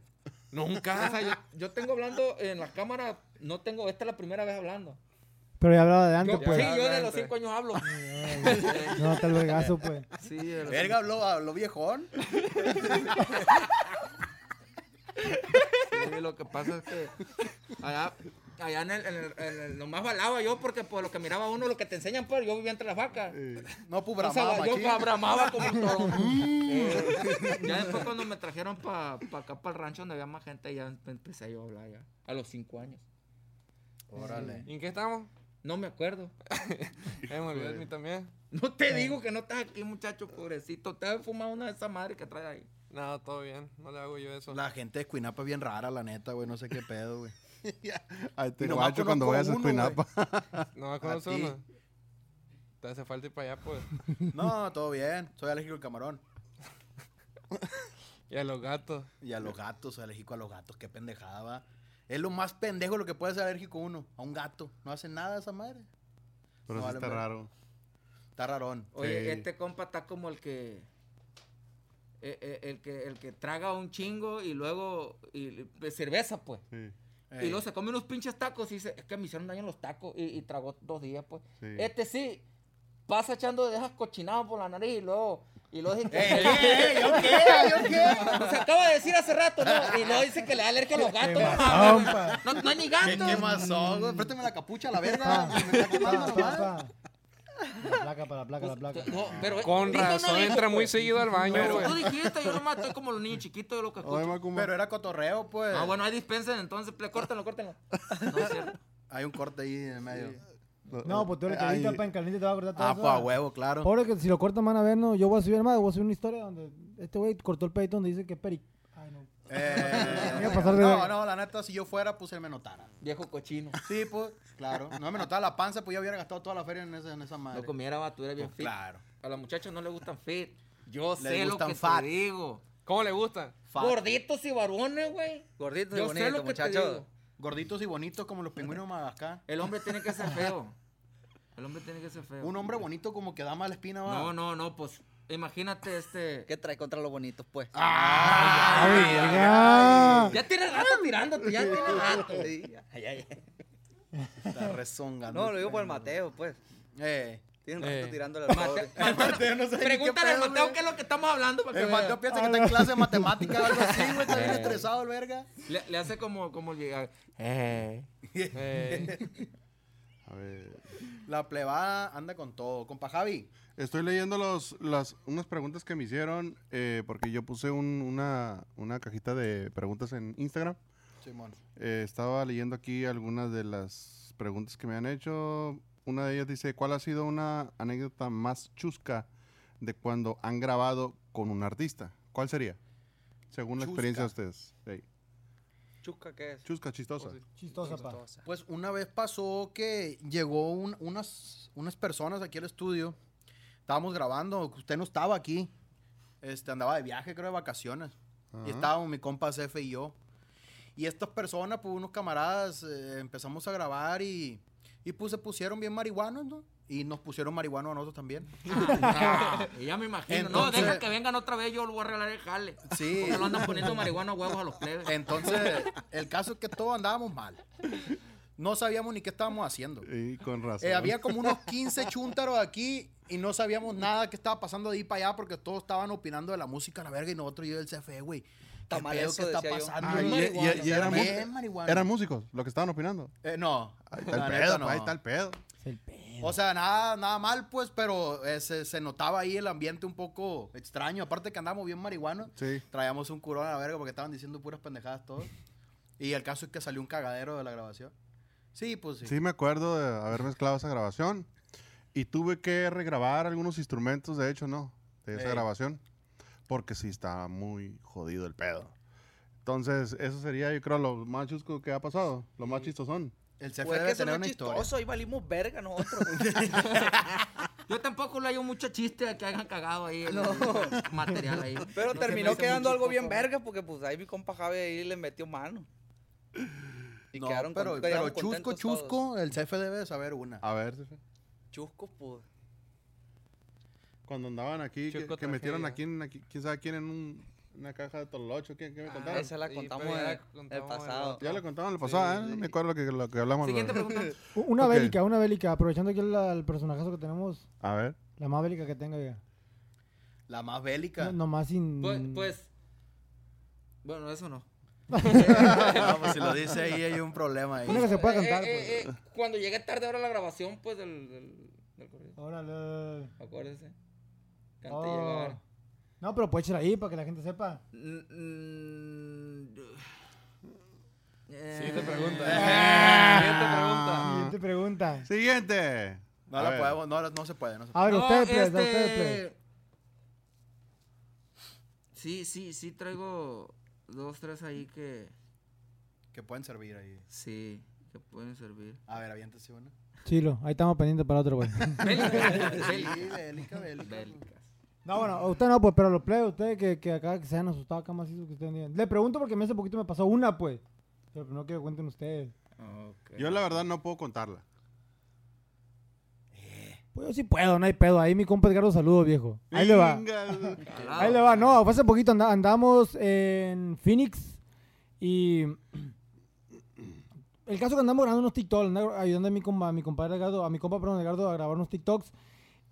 Speaker 5: Nunca.
Speaker 4: sea, yo, yo tengo hablando en la cámara, no tengo, esta es la primera vez hablando.
Speaker 3: Pero ya hablaba de antes,
Speaker 4: Yo-
Speaker 3: pues.
Speaker 4: sí, yo de los cinco años hablo.
Speaker 3: No, está el vergazo, pues.
Speaker 4: Sí,
Speaker 2: Verga, habló, habló viejón.
Speaker 4: Sí, lo que pasa es que allá, allá en, el, en, el, en el- nomás balaba yo porque por lo que miraba uno, lo que te enseñan, pues yo vivía entre las vacas.
Speaker 2: No, pues
Speaker 4: O sea,
Speaker 2: bramaba,
Speaker 4: yo bramaba como todo. Eh, ya después cuando me trajeron para acá, para el rancho donde había más gente, ya empecé yo a hablar ya. A los cinco años.
Speaker 2: Órale.
Speaker 5: ¿Y en qué estamos?
Speaker 4: No me acuerdo.
Speaker 5: Eh, me olvidé de mí también.
Speaker 4: No te digo que no estás aquí, muchacho, pobrecito. Te has fumado una de esas madres que trae ahí.
Speaker 5: No, todo bien. No le hago yo eso.
Speaker 2: La gente de Escuinapa es bien rara, la neta, güey. No sé qué pedo, güey.
Speaker 1: Ay, te
Speaker 2: Y nomás
Speaker 1: guacho cuando vayas a. Escuinapa.
Speaker 5: No me
Speaker 2: A
Speaker 5: conoce
Speaker 2: ti.
Speaker 5: uno. Te hace falta ir para allá, pues.
Speaker 2: No, todo bien. Soy alérgico al camarón.
Speaker 5: Y a los gatos.
Speaker 2: Y a los gatos, soy alérgico a los gatos. Qué pendejada, va. Es lo más pendejo lo que puede ser alérgico uno. A un gato. No hace nada esa madre.
Speaker 1: Pero
Speaker 2: No
Speaker 1: sí
Speaker 2: vale
Speaker 1: está
Speaker 2: madre.
Speaker 1: raro.
Speaker 2: Está rarón.
Speaker 4: Oye,
Speaker 1: Sí.
Speaker 4: este compa está como el que. eh, eh, el que el que traga un chingo y luego. Y, y- cerveza, pues.
Speaker 1: Sí.
Speaker 4: Y luego se come unos pinches tacos y dice, es que me hicieron daño los tacos. Y, y tragó dos días, pues.
Speaker 1: sí.
Speaker 4: Este sí, pasa echando de esas cochinadas por la nariz y luego. Y luego dice que.
Speaker 2: ¡Ey, ey, ¿Yo qué? ¿Yo qué?
Speaker 4: Pues acaba de decir hace rato, ¿no? Y luego dice que le da alergia a los gatos.
Speaker 3: Qué
Speaker 4: No,
Speaker 3: mazón,
Speaker 4: no, no hay ni
Speaker 2: ¿Qué,
Speaker 4: gatos.
Speaker 2: qué mazón, güey? Préstame la capucha a la verga.
Speaker 3: Pa,
Speaker 2: Me está quemando.
Speaker 3: La placa, para la placa, la placa.
Speaker 4: No, pero,
Speaker 5: Con
Speaker 4: no
Speaker 5: razón
Speaker 4: dijo,
Speaker 5: entra muy
Speaker 4: pues.
Speaker 5: seguido al baño,
Speaker 4: Pero
Speaker 5: güey.
Speaker 4: tú dijiste, yo nomás estoy como los niños chiquitos de lo que escucho.
Speaker 2: Pero era cotorreo, pues.
Speaker 4: Ah, bueno, ahí dispensen entonces, córtenlo, córtenlo. No es cierto.
Speaker 2: Hay un corte ahí en el medio.
Speaker 3: No, pues tú le
Speaker 1: Ay,
Speaker 3: quedita pa' en caliente te va a cortar todo
Speaker 2: Ah, pues a huevo, claro.
Speaker 3: Pobre que si lo cortan van a ver, no, yo voy a subir más, voy a subir una historia donde este güey cortó el pedito donde dice que es peric. Ay, no.
Speaker 2: Eh, no, no, la neta, si yo fuera, pues él me notara.
Speaker 4: Viejo cochino.
Speaker 2: Sí, pues, claro. No me notaba la panza, pues ya hubiera gastado toda la feria en esa, en esa madre.
Speaker 4: No comiera va, tú eres bien
Speaker 2: Pues,
Speaker 4: fit.
Speaker 2: claro.
Speaker 4: A los muchachos no les gustan fit. Yo
Speaker 2: Les
Speaker 4: sé lo
Speaker 2: gustan
Speaker 4: que
Speaker 2: fat.
Speaker 4: te digo.
Speaker 5: ¿Cómo le gusta?
Speaker 2: Fat.
Speaker 4: Gorditos y varones, güey.
Speaker 6: Gordito y
Speaker 4: Yo sé
Speaker 6: bonito,
Speaker 4: lo que te
Speaker 6: muchacho.
Speaker 4: digo.
Speaker 2: Gorditos y bonitos como los pingüinos de Madagascar.
Speaker 4: El hombre tiene que ser feo. El hombre tiene que ser feo.
Speaker 2: Un hombre bonito como que da mala espina, va.
Speaker 4: No, no, no, pues imagínate este.
Speaker 6: ¿Qué trae contra los bonitos, pues?
Speaker 2: Ah,
Speaker 3: ¡Ay,
Speaker 2: ay,
Speaker 3: verga!
Speaker 4: Ya tiene rato tirándote, ya tiene rato.
Speaker 6: Ay, ay, ay.
Speaker 2: Está rezongando.
Speaker 6: No, lo digo por el Mateo, pues.
Speaker 2: Eh.
Speaker 6: Tiene un rato
Speaker 5: Eh.
Speaker 6: tirándole al.
Speaker 2: Mateo no
Speaker 4: Pregúntale al Mateo qué es lo que estamos hablando. Para que
Speaker 2: El
Speaker 4: vea.
Speaker 2: Mateo piensa que está en clase de matemática o algo así, güey. Está bien
Speaker 4: Eh.
Speaker 2: estresado el verga.
Speaker 4: le, le hace como, como llegar. Eh.
Speaker 5: Eh,
Speaker 1: A ver.
Speaker 2: La plebada anda con todo. Compa Javi.
Speaker 1: Estoy leyendo los, las, unas preguntas que me hicieron eh, porque yo puse un- una, una cajita de preguntas en Instagram.
Speaker 2: Simón.
Speaker 1: Eh, estaba leyendo aquí algunas de las preguntas que me han hecho. Una de ellas dice, ¿cuál ha sido una anécdota más chusca de cuando han grabado con un artista? ¿Cuál sería? Según la experiencia de ustedes.
Speaker 6: Chusca, ¿qué es?
Speaker 1: Chusca, chistosa.
Speaker 3: Chistosa, pa.
Speaker 2: Pues una vez pasó que llegó un- unas, unas personas aquí al estudio. Estábamos grabando, usted no estaba aquí. Este, andaba de viaje, creo, de vacaciones.
Speaker 1: Ajá.
Speaker 2: Y estábamos mi compa Cefe y yo. Y estas personas, pues unos camaradas, eh, empezamos a grabar y, y pues se pusieron bien marihuanos, ¿no? Y nos pusieron marihuanos a nosotros también.
Speaker 4: Ah, y ya me imagino. no, deja que vengan otra vez, yo lo voy a arreglar el jale.
Speaker 2: Sí.
Speaker 4: Porque lo andan poniendo marihuana a huevos a los plebes.
Speaker 2: Entonces, el caso es que todos andábamos mal. No sabíamos ni qué estábamos haciendo.
Speaker 1: Y con razón.
Speaker 2: Eh, había como unos 15 chúntaros aquí y no sabíamos nada que estaba pasando de ahí para allá porque todos estaban opinando de la música a la verga y nosotros yo del CFE, güey. ¿Qué
Speaker 6: Está eso,
Speaker 2: que está pasando?
Speaker 1: Ah, y, y- y- y eran, músicos, lo que estaban opinando.
Speaker 2: Eh, no.
Speaker 1: Ahí está el pedo,
Speaker 2: neta,
Speaker 1: pa, ahí está el pedo.
Speaker 3: Es el pedo.
Speaker 2: O sea, nada, nada mal, pues, pero eh, se, se notaba ahí el ambiente un poco extraño. Aparte que andamos bien marihuanos.
Speaker 1: Sí.
Speaker 2: Traíamos un curón a la verga porque estaban diciendo puras pendejadas todos. Y el caso es que salió un cagadero de la grabación. Sí, pues sí.
Speaker 1: Sí, me acuerdo de haber mezclado esa grabación. Y tuve que regrabar algunos instrumentos, de hecho, ¿no? De esa
Speaker 2: Ey.
Speaker 1: grabación. Porque sí está muy jodido el pedo. Entonces, eso sería, yo creo, lo más chusco que ha pasado. Lo más chistosón.
Speaker 2: El CFE
Speaker 6: Pues es
Speaker 2: debe
Speaker 6: que no
Speaker 2: tener una historia.
Speaker 6: chistoso, ahí valimos verga nosotros.
Speaker 4: Yo tampoco le hallo mucho chiste a que hayan cagado ahí el, el material ahí.
Speaker 6: Pero
Speaker 4: No
Speaker 6: terminó quedando algo bien verga porque pues ahí mi compa Javi ahí le metió mano. Y
Speaker 2: No,
Speaker 6: quedaron
Speaker 2: pero,
Speaker 6: con-
Speaker 2: pero chusco, chusco,
Speaker 6: todos.
Speaker 2: el CFE debe de saber una.
Speaker 1: A ver, Cefe.
Speaker 6: Chusco, pues.
Speaker 1: cuando andaban aquí, que,
Speaker 5: Chusco
Speaker 1: que metieron aquí, en- aquí, quién sabe quién, en un- una caja de tololocho. ¿Qué, qué me
Speaker 6: Ah,
Speaker 1: contaron?
Speaker 6: esa la
Speaker 5: Sí,
Speaker 6: contamos
Speaker 5: la
Speaker 6: el,
Speaker 5: contamos
Speaker 6: el pasado.
Speaker 1: Ya lo contaban el pasado, ¿eh?
Speaker 5: Sí,
Speaker 1: No
Speaker 5: sí.
Speaker 1: me acuerdo lo que, lo que hablamos.
Speaker 4: Siguiente pregunta.
Speaker 3: Una
Speaker 1: Ok.
Speaker 3: bélica, una bélica. Aprovechando aquí el, el personajazo que tenemos,
Speaker 1: A ver.
Speaker 3: la más bélica que tenga, ya.
Speaker 2: La más bélica.
Speaker 3: No, nomás sin.
Speaker 4: Pues, pues. Bueno, eso no.
Speaker 2: No, pues si lo dice ahí hay un problema ahí.
Speaker 3: Una que se pueda
Speaker 4: Eh,
Speaker 3: cantar.
Speaker 4: eh,
Speaker 3: pues.
Speaker 4: eh, cuando llegue tarde ahora la grabación, pues del, del, del corrido.
Speaker 3: Órale.
Speaker 4: Acuérdese. Cante
Speaker 3: Oh.
Speaker 4: llegar.
Speaker 3: No, pero puede echar ahí para que la gente sepa.
Speaker 4: Mm, mm,
Speaker 5: Siguiente
Speaker 4: eh,
Speaker 5: pregunta.
Speaker 1: Ah.
Speaker 5: Siguiente pregunta.
Speaker 3: Siguiente pregunta.
Speaker 1: Siguiente.
Speaker 2: No
Speaker 1: A
Speaker 2: la
Speaker 1: ver.
Speaker 2: podemos, no, no se puede, no se
Speaker 3: A
Speaker 2: puede.
Speaker 3: ver,
Speaker 4: No,
Speaker 3: ustedes, pues,
Speaker 4: este,
Speaker 3: ustedes, pues.
Speaker 4: Sí, sí, sí traigo dos, tres ahí que
Speaker 2: Que pueden servir ahí.
Speaker 4: sí, que pueden servir.
Speaker 2: A ver, aviéntese una.
Speaker 3: Chilo, ahí estamos pendientes para otro, güey.
Speaker 4: Bélicas.
Speaker 2: Sí,
Speaker 4: bélicas.
Speaker 2: bélica, bélica.
Speaker 3: No, bueno, usted no, pues, pero los plebes, ustedes que, que acá que se han asustado acá más que ustedes digan. Le pregunto porque hace poquito me pasó una, pues. Pero no quiero que cuenten ustedes.
Speaker 1: Yo la verdad no puedo contarla.
Speaker 3: Pues yo sí puedo, no hay pedo. Ahí mi compa Edgardo saludo, viejo. Ahí le va. Ahí le va. No, fue hace poquito anda- andamos en Phoenix y... El caso que andamos grabando unos TikToks, ayudando a mi, compa, a mi compadre Edgardo, a mi compa, perdón, Edgardo, a grabar unos TikToks.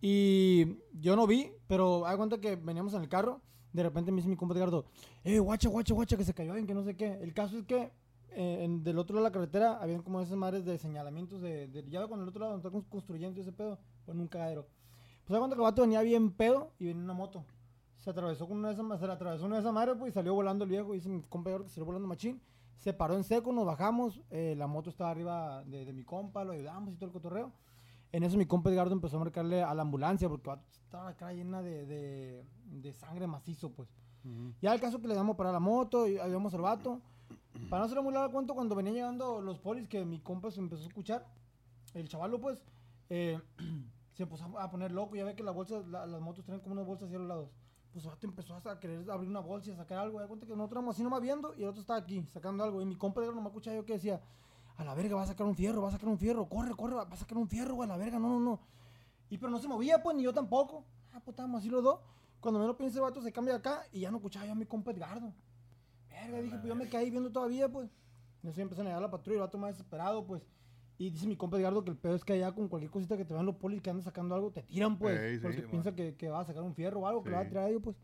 Speaker 3: Y yo no vi, pero hay cuenta que veníamos en el carro. De repente me dice mi compa Edgardo, eh, guacha, guacha, guacha, que se cayó alguien, que no sé qué. El caso es que eh, en- del otro lado de la carretera habían como esas madres de señalamientos de, de ya con el otro lado donde construyendo ese pedo, pues un cagadero. Pues que el vato venía bien pedo y venía en una moto. Se atravesó con una de esas, se le atravesó una de esas madres, pues, y salió volando el viejo. Y dice mi compa que salió volando machín. Se paró en seco, nos bajamos. eh, la moto estaba arriba de, de mi compa, lo ayudamos y todo el cotorreo. En eso mi compa Edgardo empezó a marcarle a la ambulancia porque estaba la cara llena de, de, de sangre macizo, pues. Ya el caso que le damos para la moto y ayudamos al vato. Para no hacer muy largo cuento, cuando venían llegando los polis que mi compa se empezó a escuchar, el chavalo pues eh, se empezó a poner loco. Ya ve que las bolsas, la- las motos tienen como unas bolsas hacia los lados. Pues el vato empezó a querer abrir una bolsa y a sacar algo. Ya cuenta que nosotros éramos así nomás viendo y el otro estaba aquí sacando algo. Y mi compa no me escuchaba yo que decía, a la verga va a sacar un fierro, va a sacar un fierro, corre, corre, va a sacar un fierro, güey, a la verga, no, no, no. Y pero no se movía, pues, ni yo tampoco. Ah, pues estábamos así los dos. Cuando me lo el vato se cambia de acá y ya no escuchaba yo a mi compa Edgardo. Verga, dije, pues yo me caí viendo todavía, pues. Y así empiezan a llegar la patrulla, el vato más desesperado, pues. Y dice mi compa Edgardo que el pedo es que allá con cualquier cosita que te vean los polis que andan sacando algo, te tiran, pues.
Speaker 1: Ey, sí,
Speaker 3: porque
Speaker 1: sí,
Speaker 3: piensa que, que va a sacar un fierro o algo, que le va a tirar a ellos, pues.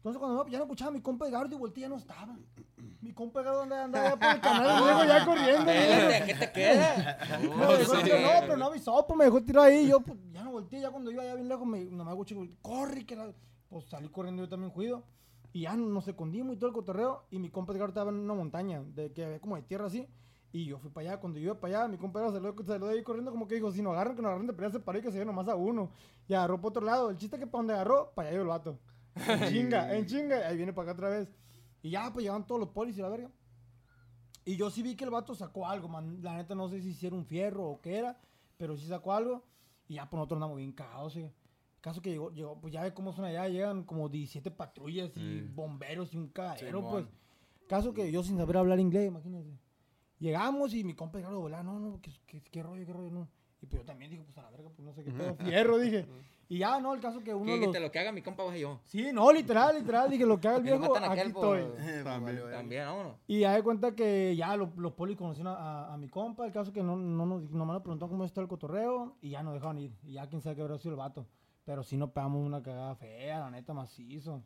Speaker 3: Entonces cuando no, ya no escuchaba a mi compa Edgardo y volteé ya no estaba. Mi compa Edgardo andaba, andaba por el canal y luego ya corriendo.
Speaker 4: Espérate, ¿qué te queda?
Speaker 3: Me dejó tirado, no, pero no avisó, pues me dejó tirado ahí. Yo pues, ya no volteé, ya cuando iba allá bien lejos, me, nomás escuché, corre, que la... Pues salí corriendo yo también juido. Y ya nos escondimos y todo el cotorreo. Y mi compa Edgardo estaba en una montaña, de que había como de tierra así. Y yo fui para allá. Cuando yo iba para allá, mi compa salió, salió de ahí corriendo como que dijo, si nos agarran, que nos agarran de pelea, se paró y que se lleve nomás a uno. Y agarró para otro lado. El chiste es que para donde agarró, para allá iba el vato. En chinga, en chinga. Ahí viene para acá otra vez. Y ya, pues llegaban todos los polis y la verga. Y yo sí vi que el vato sacó algo, man. La neta no sé si era un fierro o qué era, pero sí sacó algo. Y ya, pues nosotros andamos bien cagados, sí. Caso que llegó, llegó, pues ya ve cómo son allá, llegan como 17 patrullas y bomberos y un cagadero, pues. Caso que yo sin saber hablar inglés, imagínense. Llegamos y mi compa Edgardo volaba, no, no, ¿qué, qué, qué rollo, qué rollo, no. Y pues yo también dije, pues a la verga, pues no sé qué pedo, fierro, dije. Y ya, no, el caso que uno
Speaker 4: Que
Speaker 3: los...
Speaker 4: lo que haga mi compa vos y yo.
Speaker 3: Sí, no, literal, literal, dije, lo que haga el viejo, aquí
Speaker 4: aquel
Speaker 3: estoy.
Speaker 2: Eh,
Speaker 1: También.
Speaker 4: También, vámonos.
Speaker 3: Y ya de cuenta que ya lo- los polis conocieron a, a- a mi compa, el caso que no, no nos, nomás nos preguntaron cómo está el cotorreo y ya nos dejaron ir. Y ya quién sabe qué habrá sido el vato. Pero sí nos pegamos una cagada fea, la neta, macizo.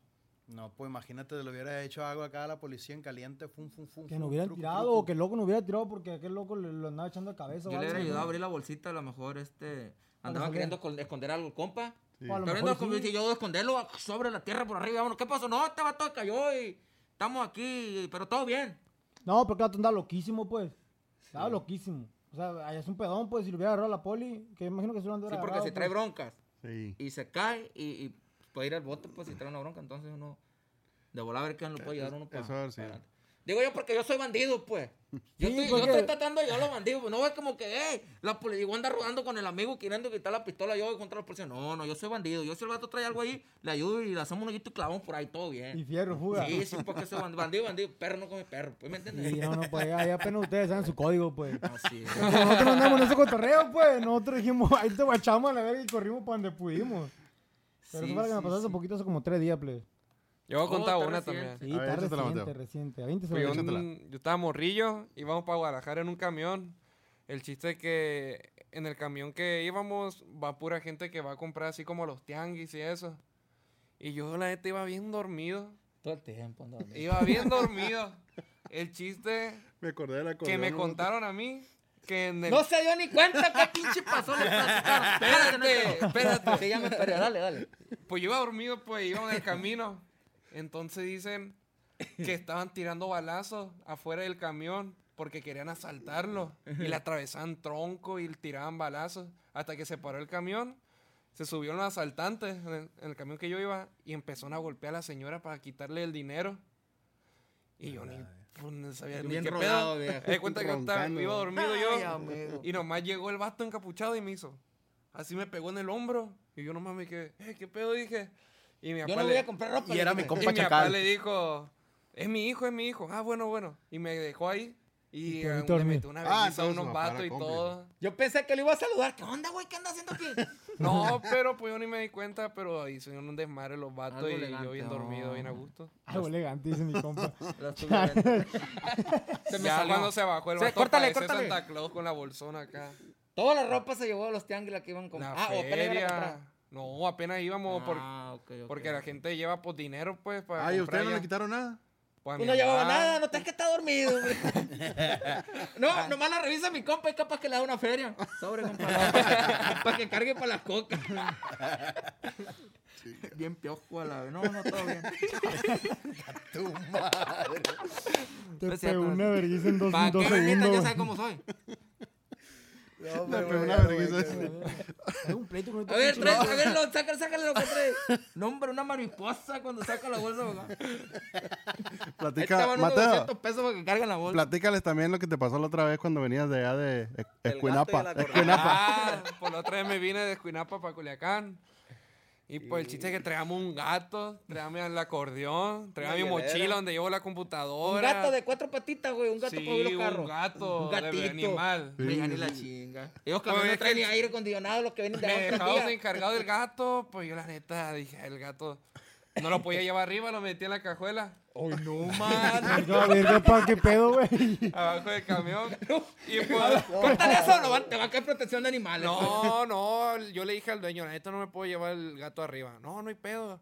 Speaker 2: No, pues imagínate, le hubiera hecho algo acá a la policía en caliente, fum, fum, fum.
Speaker 3: Que nos hubieran
Speaker 2: truco,
Speaker 3: tirado
Speaker 2: truco.
Speaker 3: o que el loco nos hubiera tirado porque aquel loco le, lo andaba echando de cabeza.
Speaker 4: Yo le hubiera ayudado a abrir la bolsita, a lo mejor este. Andaba
Speaker 3: salía.
Speaker 4: queriendo escon- esconder algo compa.
Speaker 1: Sí.
Speaker 3: O a lo
Speaker 4: Está
Speaker 3: mejor
Speaker 4: viendo como
Speaker 3: sí.
Speaker 4: si yo esconderlo sobre la tierra por arriba. Vámonos, ¿qué pasó? No, este vato cayó y estamos aquí, pero todo bien.
Speaker 3: No, pero claro, andaba loquísimo, pues. Estaba loquísimo. O sea, allá es un pedón, pues, si lo hubiera agarrado la poli, que imagino que se lo de
Speaker 4: Sí, porque
Speaker 3: agarrado,
Speaker 4: si trae
Speaker 3: pues.
Speaker 4: broncas
Speaker 1: Sí.
Speaker 4: y se cae y, y puede ir al bote, pues si trae una bronca, entonces uno. De volar a ver quién lo puede ayudar uno para.
Speaker 1: eso a ver, sí.
Speaker 4: Digo yo porque yo soy bandido, pues. Yo,
Speaker 3: Sí,
Speaker 4: estoy, yo
Speaker 3: porque-
Speaker 4: estoy tratando de ayudar a los bandidos. pues, No es como que, eh, la policía anda rodando con el amigo queriendo quitar la pistola yo contra la policía. No, no, yo soy bandido. Yo si el vato trae algo ahí, le ayudo y le hacemos un hoyito y clavamos por ahí, todo bien.
Speaker 3: Y fierro, fuga.
Speaker 4: Sí, sí, porque soy bandido, bandido, bandido. Perro no come perro, pues, ¿me entiendes?
Speaker 3: Sí, no, no, pues ya, ya apenas ustedes saben su código, pues.
Speaker 4: Así es.
Speaker 3: Nosotros no andamos en ese cotorreo, pues. Nosotros dijimos, ahí te guachamos a la verga y corrimos para donde pudimos. Pero
Speaker 4: Sí,
Speaker 3: lo que me
Speaker 4: sí,
Speaker 3: pasó hace
Speaker 4: sí.
Speaker 3: poquito, hace como tres días, pues.
Speaker 5: Yo voy a
Speaker 4: Oh,
Speaker 5: contar
Speaker 4: está
Speaker 5: una
Speaker 4: reciente.
Speaker 5: también.
Speaker 3: Sí,
Speaker 1: A ver,
Speaker 3: está
Speaker 1: échatela,
Speaker 3: reciente,
Speaker 1: Mateo.
Speaker 3: reciente. Güey.
Speaker 5: un-
Speaker 1: échatela.
Speaker 5: yo estaba morrillo, íbamos para Guadalajara en un camión. El chiste es que en el camión que íbamos va pura gente que va a comprar así como los tianguis y eso. Y yo la neta iba bien dormido.
Speaker 4: Todo el tiempo. ando dormido.
Speaker 5: Iba bien dormido. El chiste
Speaker 1: Me acordé de la
Speaker 5: que me contaron a mí que en el...
Speaker 4: No se dio ni cuenta qué pinche pasó. Le.
Speaker 5: Espérate, espérate.
Speaker 4: Sí, ya me esperé. Dale, dale.
Speaker 5: Pues yo iba dormido, pues iba en el camino. Entonces dicen que estaban tirando balazos afuera del camión porque querían asaltarlo. Y le atravesaban tronco y le tiraban balazos. Hasta que se paró el camión. Se subieron los asaltantes en el, en el camión que yo iba y empezaron a golpear a la señora para quitarle el dinero. Y yo ni pues no sabía ni qué
Speaker 4: rodado,
Speaker 5: pedo. Me di cuenta que estaba- iba dormido
Speaker 4: Ay,
Speaker 5: yo.
Speaker 4: amigo.
Speaker 5: Y nomás llegó el vato encapuchado y me hizo. Así me pegó en el hombro. Y yo nomás me quedé, eh, ¿qué pedo? Dije. Y mi
Speaker 4: Yo no
Speaker 5: le-
Speaker 4: voy a comprar ropa.
Speaker 2: Y era mi compa
Speaker 5: y mi papá le dijo, es mi hijo, es mi hijo. Ah, bueno, bueno. Y me dejó ahí. Y
Speaker 3: Y
Speaker 5: eh,
Speaker 3: dormir.
Speaker 5: metió una
Speaker 1: Ah,
Speaker 5: a unos vatos y
Speaker 1: cómplice.
Speaker 5: todo.
Speaker 4: Yo pensé que le iba a saludar. ¿Qué onda, güey? ¿Qué anda haciendo aquí?
Speaker 5: No, pero pues yo ni me di cuenta, pero ahí se un desmadre los vatos
Speaker 4: Algo
Speaker 5: y
Speaker 4: elegante,
Speaker 5: yo bien dormido, bien a gusto.
Speaker 3: Algo elegante, dice mi compa.
Speaker 4: Se me
Speaker 5: ya
Speaker 4: salió.
Speaker 5: cuando se bajó el
Speaker 4: Sí,
Speaker 5: vato
Speaker 4: córtale, córtale.
Speaker 5: Santa Claus con la bolsona acá.
Speaker 4: Toda la ropa se llevó a los tianguis la que iban con.
Speaker 5: La
Speaker 4: ah, o a comprar.
Speaker 5: No, apenas íbamos por-
Speaker 4: Ah,
Speaker 5: porque la gente lleva pues dinero pues para
Speaker 1: Ay, ¿a
Speaker 5: comprar
Speaker 1: ustedes no le quitaron nada?
Speaker 5: Pues, a
Speaker 4: no llevabas
Speaker 5: mamá.
Speaker 4: nada, no te es que está dormido. no, nomás la revisa mi compa y capaz que le da una feria. Sobre, compa. para que cargue para las cocas. Bien piojo a la vez. No, no, todo bien.
Speaker 2: Tu madre.
Speaker 3: Te pegó una vergüenza en dos,
Speaker 4: ¿Para
Speaker 3: dos
Speaker 4: qué
Speaker 3: segundos.
Speaker 4: Ya
Speaker 3: güey.
Speaker 4: sabes cómo soy.
Speaker 2: No, pero,
Speaker 1: una vergüenza.
Speaker 3: Hay un pleito con este
Speaker 4: A ver, trae, a ver, lo, sácale, sácale lo que trae. No, hombre, una mariposa cuando saca la bolsa. Ahí
Speaker 1: Platica, Mateo,
Speaker 4: 200 pesos para que carguen la bolsa.
Speaker 1: platícales también lo que te pasó la otra vez cuando venías de allá de Escuinapa. Escuinapa.
Speaker 5: Ah, por la otra vez me vine de Escuinapa para Culiacán. Y pues el chiste es que traíamos un gato, traíamos el acordeón, traíamos mi mochila donde llevo la computadora.
Speaker 4: Un gato de cuatro patitas, güey. Un gato
Speaker 5: sí,
Speaker 4: para los carros.
Speaker 5: un gato
Speaker 4: Un
Speaker 5: de
Speaker 4: gatito.
Speaker 5: animal.
Speaker 4: Me gané la chinga. Ellos
Speaker 5: Pues,
Speaker 4: camiones
Speaker 5: es que
Speaker 4: traen
Speaker 5: el-
Speaker 4: aire acondicionado, los que vienen de
Speaker 5: Me dejaron encargado del gato, pues yo la neta dije, el gato no lo podía llevar arriba, lo metí en la cajuela,
Speaker 4: Ay, no, man.
Speaker 3: Verga, verga, pa, qué pedo, güey.
Speaker 5: abajo del camión. Y pues,
Speaker 4: Córtale eso, no, te va a caer protección de animales.
Speaker 5: no, no, yo le dije al dueño, neta no me puedo llevar el gato arriba. No, no hay pedo,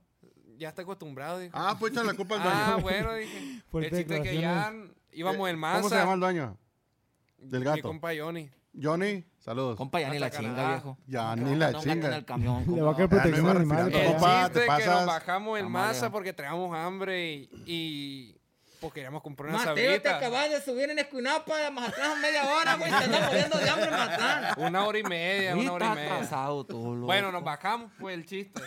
Speaker 5: ya está acostumbrado, dijo.
Speaker 1: Ah, pues echan la culpa al
Speaker 5: Ah,
Speaker 1: dueño.
Speaker 5: bueno, dije. El chiste es que ya íbamos en masa.
Speaker 1: ¿Cómo se llama el dueño? Del
Speaker 5: Mi
Speaker 1: gato.
Speaker 5: compa Johnny.
Speaker 1: Johnny, saludos.
Speaker 4: Compa, ya ni la chinga, viejo.
Speaker 1: Ya
Speaker 4: No,
Speaker 1: ni la
Speaker 4: no,
Speaker 1: chinga.
Speaker 4: el camión,
Speaker 3: Le va a caer
Speaker 4: compa.
Speaker 3: protección
Speaker 1: iba
Speaker 3: de
Speaker 1: a
Speaker 3: animales.
Speaker 1: respirar.
Speaker 5: El
Speaker 3: para
Speaker 1: Compa, te
Speaker 5: que nos
Speaker 1: pasas.
Speaker 5: bajamos en masa porque traíamos hambre y, y pues queríamos comprar una
Speaker 4: Mateo, te
Speaker 5: sabrita.
Speaker 4: acabas de subir en Escuinapa, Mazatlán, media hora, güey. Te andas muriendo de hambre en Mazatlán.
Speaker 5: Una hora y media, una hora y media.
Speaker 4: casado tú, loco.
Speaker 5: Bueno, nos bajamos, pues el chiste.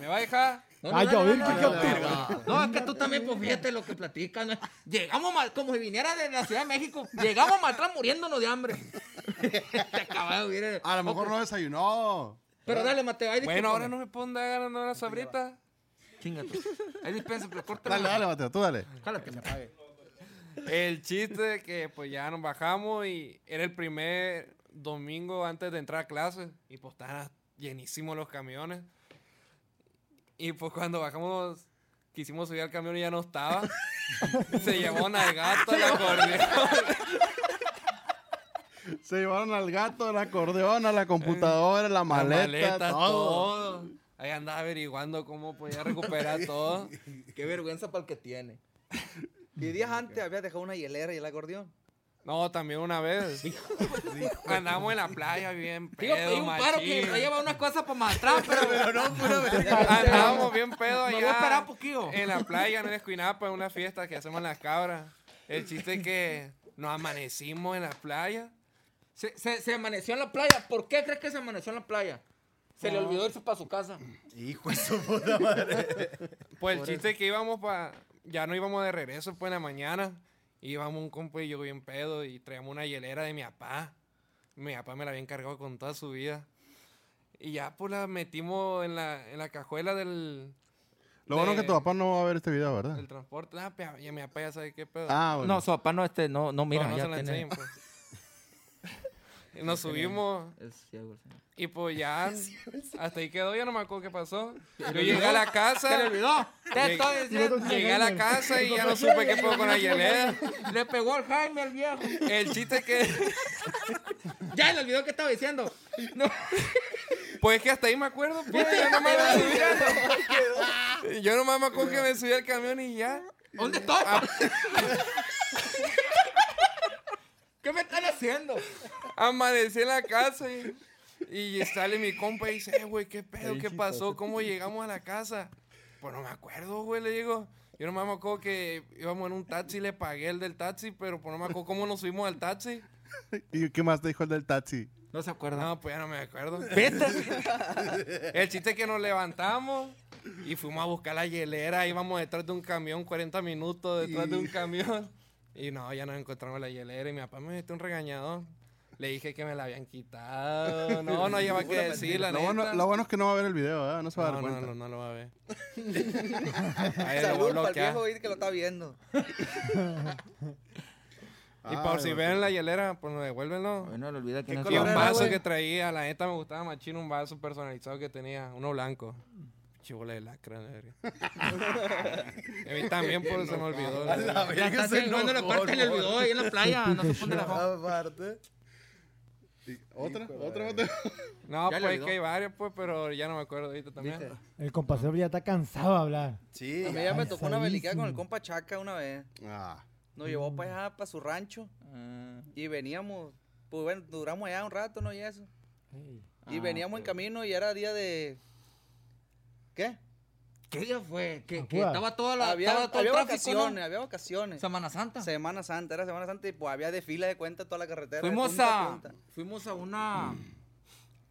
Speaker 5: ¿Me va a dejar?
Speaker 4: No,
Speaker 3: Ay, yo,
Speaker 4: dale. No, es que tú también, pues fíjate lo que platicas. ¿no? Llegamos como si viniera de la Ciudad de México. Llegamos a Mazatlán muriéndonos de hambre. Te acabas de huir.
Speaker 1: A lo mejor no desayunó.
Speaker 4: Pero dale, Mateo, ahí
Speaker 5: Bueno, ahora no me andar ganando una sabrita.
Speaker 4: Chingate. Ahí dispensa, pero córtale.
Speaker 1: Dale, dale, Mateo, tú dale.
Speaker 4: Jálate, se apague.
Speaker 5: El chiste es que pues ya nos bajamos y era el primer domingo antes de entrar a clase y pues estaban llenísimos los camiones. Y pues cuando bajamos quisimos subir al camión y ya no estaba. Se llevó al gato, al acordeón.
Speaker 1: Se llevaron al gato, el acordeón, a la computadora, la
Speaker 5: la
Speaker 1: maleta, todo.
Speaker 5: todo. Ahí andaba averiguando cómo podía recuperar todo.
Speaker 6: Qué vergüenza para el que tiene. Y días antes había dejado una hielera y el acordeón.
Speaker 5: No, también una vez. Andamos en la playa bien
Speaker 4: Digo,
Speaker 5: pedo,
Speaker 4: pedí un paro que me lleva unas cosas para Mazatlán, pero, no, puro
Speaker 5: Andábamos bien pedo
Speaker 4: Me
Speaker 5: allá.
Speaker 4: voy a esperar poquillo.
Speaker 5: En la playa, en el Escuinapa, en una fiesta que hacemos en las cabras. El chiste es que nos amanecimos en la playa.
Speaker 4: Se, se, se amaneció en la playa. ¿Por qué crees que se amaneció en la playa? Se le olvidó irse para su casa.
Speaker 2: Hijo de su puta madre.
Speaker 5: Pues el chiste es que íbamos para... Ya no íbamos de regreso, pues en la mañana. Íbamos un compa y yo bien pedo y traíamos una hielera de mi papá. Mi papá me la había encargado con toda su vida. Y ya pues la metimos en la, en la cajuela del,
Speaker 1: Lo bueno es que tu papá no va a ver este video, ¿verdad?
Speaker 5: del transporte. Ah, y mi papá ya sabe qué pedo.
Speaker 1: Ah, bueno.
Speaker 4: No, su papá no, este, no, no, mira,
Speaker 5: no, no
Speaker 4: ya
Speaker 5: se la
Speaker 4: tiene-
Speaker 5: enseñen, pues. Y nos subimos
Speaker 4: Es ciego el señor.
Speaker 5: Y pues ya hasta ahí quedó, ya no me acuerdo qué pasó. Yo llegué a la casa.
Speaker 4: Se le olvidó. Te
Speaker 5: Llegué-
Speaker 4: estoy diciendo.
Speaker 5: Llegué a la casa y ya no supe qué pedo con la hielera.
Speaker 4: Le pegó al Jaime al viejo.
Speaker 5: El chiste es que,
Speaker 4: Ya le olvidó que estaba diciendo. No.
Speaker 5: pues que hasta ahí me acuerdo, pues. Yo nomás me subí. Yo nomás me acuerdo que me subí al camión y ya.
Speaker 4: ¿Dónde estoy? ¿Qué me están haciendo?
Speaker 5: Amanecí en la casa y, y sale mi compa y dice, "Eh, güey, ¿qué pedo? ¿Qué pasó? ¿Cómo llegamos a la casa? Pues no me acuerdo, güey, le digo. Yo no me acuerdo que íbamos en un taxi, le pagué el del taxi, pero pues no me acuerdo cómo nos subimos al taxi.
Speaker 1: ¿Y qué más te dijo el del taxi?
Speaker 4: No se acuerda.
Speaker 5: No, pues ya no me acuerdo.
Speaker 4: Vete.
Speaker 5: El chiste es que nos levantamos Y fuimos a buscar la hielera, íbamos detrás de un camión, 40 minutos detrás de un camión. Y no, ya no encontramos la hielera y mi papá me metió un regañador. Le dije que me la habían quitado. No, no lleva que decir, la
Speaker 1: Lo
Speaker 5: neta.
Speaker 1: bueno, lo bueno es que no va a ver el video, ¿verdad? No se va a
Speaker 5: no,
Speaker 1: dar
Speaker 5: no,
Speaker 1: cuenta.
Speaker 5: no, no lo va a ver. Ahí a
Speaker 6: Saludos para el viejo que lo está viendo.
Speaker 5: Y
Speaker 1: Ah,
Speaker 5: por si ven la hielera, pues nos devuélvenlo.
Speaker 4: Bueno, le olvida que
Speaker 6: ¿Qué
Speaker 4: no
Speaker 5: Y un
Speaker 6: era,
Speaker 5: vaso que traía, la neta me gustaba machín, un vaso personalizado que tenía, uno blanco. Chivola de lacra, la a mí también, por eso me olvidó. la verga.
Speaker 4: Ya está haciendo la parte y le olvidó ahí en la playa. No se pone la foto.
Speaker 1: ¿Otra? ¿Otra? ¿Otra?
Speaker 5: No,
Speaker 4: Ya
Speaker 5: pues
Speaker 4: olvidó.
Speaker 5: que hay varios, pues, pero ya no me acuerdo ahorita también.
Speaker 6: ¿Viste?
Speaker 3: El compasero ya está cansado de hablar.
Speaker 6: Sí, a mí ya me tocó una belicada con el compa Chaca una vez.
Speaker 1: Ah.
Speaker 6: Nos llevó para allá, para su rancho. Y veníamos, pues bueno, duramos allá un rato, ¿no? Y eso. Y
Speaker 4: Ah,
Speaker 6: veníamos en camino y era día de... ¿Qué?
Speaker 4: ¿Qué día fue? Que, que estaba toda la.
Speaker 6: había
Speaker 4: estaba todo
Speaker 6: había vacaciones,
Speaker 4: ¿no?
Speaker 6: había vacaciones.
Speaker 4: Semana Santa.
Speaker 6: Semana Santa, era Semana Santa y pues había desfile de cuenta toda la carretera.
Speaker 4: Fuimos a, fuimos a una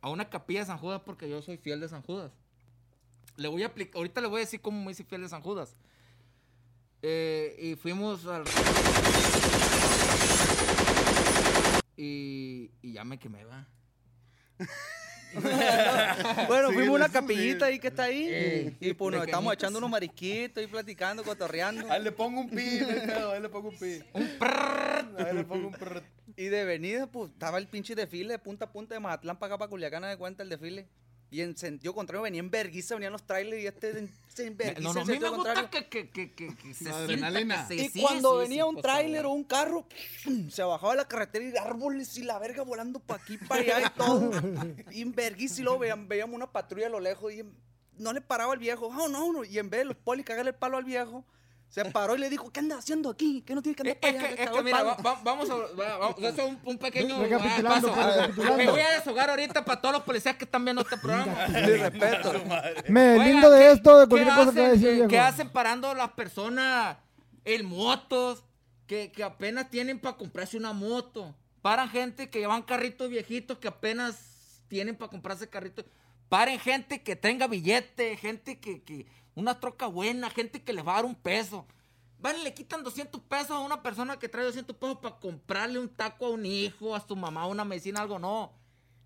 Speaker 4: a una capilla de San Judas porque yo soy fiel de San Judas. Le voy a aplicar, ahorita le voy a decir cómo me hice fiel de San Judas. Eh, y fuimos al y, y ya me quemé, va.
Speaker 6: Bueno,
Speaker 1: Sí,
Speaker 6: fuimos a una capillita ahí que está ahí.
Speaker 4: Eh,
Speaker 6: y pues nos estamos echando unos marisquitos y platicando, cotorreando.
Speaker 2: Ahí le pongo un pi, ahí le pongo un pi.
Speaker 4: Un prrrr.
Speaker 2: Ahí le pongo un prr.
Speaker 6: Y de venida, pues estaba el pinche desfile de punta a punta de Mazatlán para acá, para Culiacán, de cuenta el desfile. Y en sentido contrario venía en verguiza, venían los trailers y este en, verguiza
Speaker 4: No, no, a
Speaker 6: en
Speaker 4: mí me gusta que, que, que, que, que se
Speaker 1: adrenalina.
Speaker 4: que se-
Speaker 6: Y
Speaker 4: sí,
Speaker 6: cuando
Speaker 4: sí,
Speaker 6: venía
Speaker 4: sí,
Speaker 6: un
Speaker 4: por
Speaker 6: tráiler o un carro, se bajaba la carretera y árboles y la verga volando para aquí, para allá y todo. Y en verguiza y luego veíamos, veíamos una patrulla a lo lejos y no le paraba al viejo. Oh, no, no. Y en vez de los polis cagarle el palo al viejo, se paró y le dijo, ¿qué andas haciendo aquí? ¿Qué no tienes que andar
Speaker 4: es
Speaker 6: para allá?
Speaker 4: que,
Speaker 6: Le
Speaker 4: es que mira,
Speaker 6: palo.
Speaker 4: va- va- vamos a, va- vamos un, un pequeño ah, paso.
Speaker 3: pues, recapitulando.
Speaker 4: Me voy a deshogar ahorita para todos los policías que están viendo este programa.
Speaker 6: Mi respeto.
Speaker 3: Me lindo de
Speaker 4: ¿qué-
Speaker 3: esto, de cualquier cosa que va a
Speaker 4: hacen,
Speaker 3: decir viejo.
Speaker 4: ¿Qué hacen parando las personas en motos que, que apenas tienen para comprarse una moto? Paran gente que llevan carritos viejitos que apenas tienen para comprarse carritos. Paren gente que tenga billete, gente que, que una troca buena, gente que les va a dar un peso. Van y le quitan 200 pesos a una persona que trae 200 pesos para comprarle un taco a un hijo, a su mamá, una medicina, algo. No.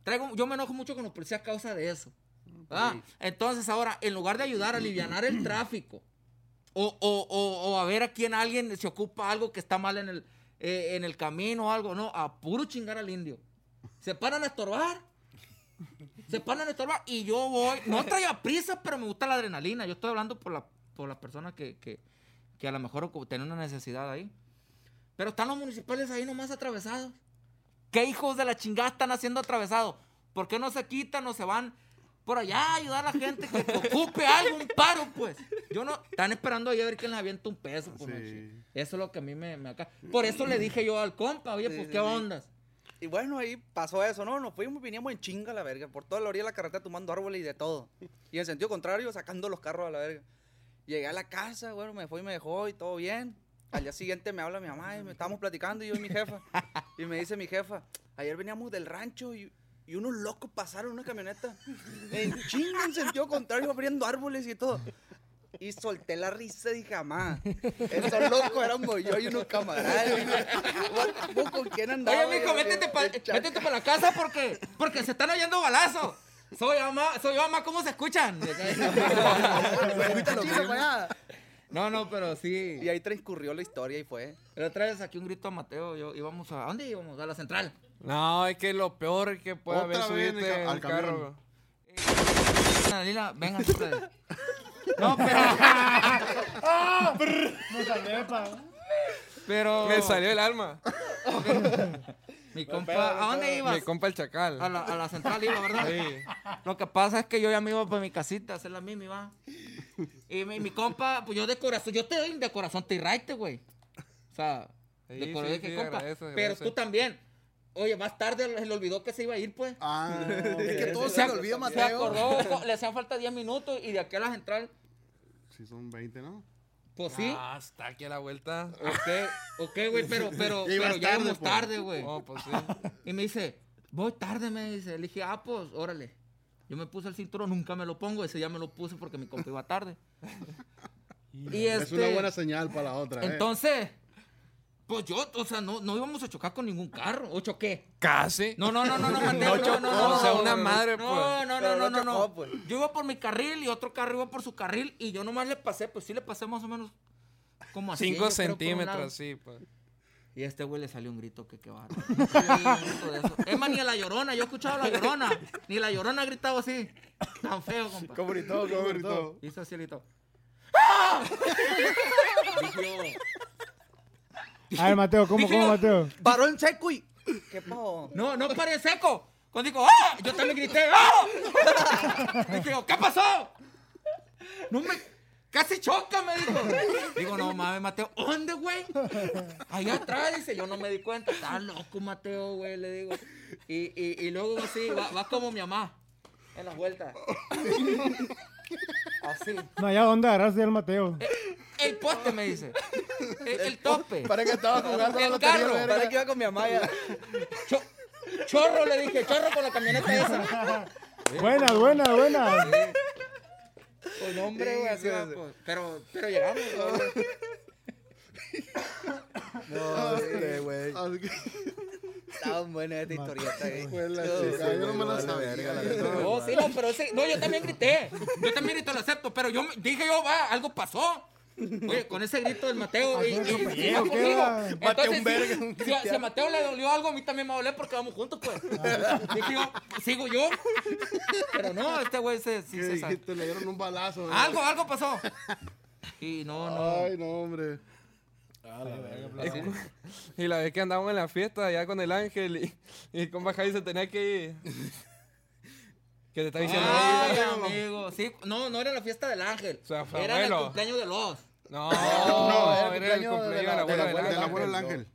Speaker 4: Traigo, yo me enojo mucho con los policías a causa de eso. ¿verdad? Entonces ahora, en lugar de ayudar a aliviar el tráfico, o, o- o- o a ver a quién alguien se ocupa algo que está mal en el, eh, en el camino o algo, no, a puro chingar al indio. Se paran a estorbar. Se paran a estorbar y yo voy. No traía prisa, pero me gusta la adrenalina. Yo estoy hablando por la, por la persona que, que, que a lo mejor ocu- tiene una necesidad ahí. Pero están los municipales ahí nomás atravesados. ¿Qué hijos de la chingada están haciendo atravesados? ¿Por qué no se quitan o se van por allá a ayudar a la gente que ocupe algo, un paro, pues? Yo no, están esperando ahí a ver quién les avienta un peso, pues,
Speaker 1: Sí.
Speaker 4: Eso es lo que a mí me, me acá. Por eso le dije yo al compa, oye,
Speaker 6: Sí,
Speaker 4: pues,
Speaker 6: sí,
Speaker 4: ¿qué ondas?
Speaker 6: Y bueno, ahí pasó eso, ¿no? Nos fuimos, veníamos en chinga a la verga, por toda la orilla de la carretera tomando árboles y de todo. Y en sentido contrario, sacando los carros a la verga. Llegué a la casa, bueno, me fue y me dejó y todo bien. Al día siguiente me habla mi mamá y me estábamos platicando y yo y mi jefa. Y me dice mi jefa, ayer veníamos del rancho y, y unos locos pasaron una camioneta. En chinga, en sentido contrario, abriendo árboles y todo. Y solté la risa y dije, mamá, esos locos éramos yo y unos camaradas. ¿Con quién andaba?
Speaker 4: Oye, mijo, métete para pa la casa porque, porque se están oyendo balazos. Soy mamá, soy yo, mamá, ¿cómo se escuchan? No, no, pero sí.
Speaker 6: Y ahí transcurrió la historia y fue.
Speaker 4: La otra vez aquí un grito a Mateo, yo íbamos a... ¿A dónde íbamos? A la central.
Speaker 5: No, es que lo peor que puede haber
Speaker 1: Otra
Speaker 5: subirte
Speaker 1: al
Speaker 5: carro.
Speaker 1: camión.
Speaker 4: Ana Lila, ustedes. No, pero...
Speaker 3: Me salvé, pa.
Speaker 4: Pero...
Speaker 5: Me salió el alma.
Speaker 4: Mi compa... ¿A dónde ibas?
Speaker 5: Mi compa el chacal.
Speaker 4: A la, a la central iba, ¿verdad?
Speaker 5: Sí.
Speaker 4: Lo que pasa es que yo ya me iba para mi casita a hacer la misma, iba. Y mi, mi compa, pues yo de corazón, yo te doy de corazón te raite, güey. O sea, de corazón
Speaker 5: sí,
Speaker 4: que
Speaker 5: sí,
Speaker 4: compa. Pero tú también. Oye, más tarde se le olvidó que se iba a ir, pues.
Speaker 1: Ah,
Speaker 2: Es que todo
Speaker 4: Se
Speaker 2: se le olvida,
Speaker 4: Se
Speaker 2: Mateo.
Speaker 4: acordó, le hacían falta 10 minutos y de aquí a la central,
Speaker 1: sí, son 20, ¿no?
Speaker 4: pues sí.
Speaker 5: Ah, está aquí a la vuelta.
Speaker 4: Ok, ok, güey, pero, pero,
Speaker 1: Ya
Speaker 4: pero ya
Speaker 1: tarde,
Speaker 4: íbamos
Speaker 1: pues.
Speaker 4: tarde, güey.
Speaker 5: Oh, pues sí.
Speaker 4: Y me dice, voy tarde, me dice. Le dije, ah, pues, órale. Yo me puse el cinturón, nunca me lo pongo. Ese día me lo puse porque mi compa iba tarde. y
Speaker 1: Es
Speaker 4: este,
Speaker 1: una buena señal para la otra, ¿eh?
Speaker 4: Pues yo, o sea, no, no íbamos a chocar con ningún carro. ¿O choqué?
Speaker 5: Casi.
Speaker 4: No, no, no, no, no, Mateo, no, no, no,
Speaker 5: o sea,
Speaker 4: no,
Speaker 5: una
Speaker 4: no,
Speaker 5: madre,
Speaker 4: no,
Speaker 5: pues.
Speaker 4: No, no, no,
Speaker 6: no
Speaker 4: no, no.
Speaker 6: chocó, pues.
Speaker 4: Yo iba por mi carril y otro carro iba por su carril y yo nomás le pasé, pues sí le pasé más o menos como así.
Speaker 5: Cinco centímetros, sí, pues.
Speaker 4: Y a este güey le salió un grito que qué eso. Es más, ni a la llorona, yo he escuchado a la llorona. Ni la llorona ha gritado así. Tan feo, compa.
Speaker 1: ¿Cómo gritó? ¿Cómo gritó?
Speaker 4: Hizo así gritó. ¡Ah! Dije
Speaker 3: A ver, Mateo, ¿cómo, cómo, Mateo?
Speaker 6: Paró en seco y. ¿Qué pasó?
Speaker 4: No, no paré en seco. Cuando dijo, ¡ah! Yo también grité, ¡ah! Dije ¿qué pasó? No me. Casi choca, me dijo. Digo, no mames, Mateo, ¿dónde, güey? Allá atrás, dice, yo no me di cuenta. Está loco, Mateo, güey, le digo. Y, y, y luego así, va, va como mi mamá, en las vueltas. Así.
Speaker 3: No, ya dónde agarraste al Mateo.
Speaker 4: El poste, me dice. El, el tope.
Speaker 1: Para que estaba jugando
Speaker 4: El carro.
Speaker 1: verga.
Speaker 6: Parece que iba con mi mamá.
Speaker 4: Cho- chorro, le dije, chorro con la camioneta esa.
Speaker 3: Buenas, buenas, buenas.
Speaker 4: Pues no, hombre, güey, así va, pues. Pero, pero llegamos, güey.
Speaker 6: No, este, güey.
Speaker 1: Así que
Speaker 6: Estaba buena esta historieta,
Speaker 1: la chica. Yo no me la sabía.
Speaker 4: No, sí, no, pero ese, no, yo también grité. Yo también grité, lo acepto, pero yo dije yo, va, algo pasó. Oye, con ese grito del Mateo y, y, y- y va
Speaker 3: ¿qué
Speaker 4: conmigo.
Speaker 3: va?
Speaker 4: Entonces,
Speaker 6: Mateo, un
Speaker 4: si-
Speaker 6: verga, un
Speaker 4: si, a- si a Mateo le dolió algo, a mí también me va a doler porque vamos juntos, pues. Dije yo, sigo yo. Pero no, este güey se, sí
Speaker 1: ¿Qué
Speaker 4: se sabe.
Speaker 1: dijiste? Le dieron un balazo. ¿eh?
Speaker 4: Algo, algo pasó. Y no, no.
Speaker 1: Ay, no, hombre.
Speaker 5: Y la vez que andábamos en la fiesta allá con el ángel y, y con Javi se tenía que ir. Que te está diciendo.
Speaker 4: Ay,
Speaker 5: "Oye,
Speaker 4: amigo. Sí, no, no era la fiesta del ángel.
Speaker 5: O sea, fue
Speaker 4: era el cumpleaños de los.
Speaker 5: No,
Speaker 1: no,
Speaker 5: era el cumpleaños de la abuela
Speaker 1: Del
Speaker 5: ángel.
Speaker 1: del ángel.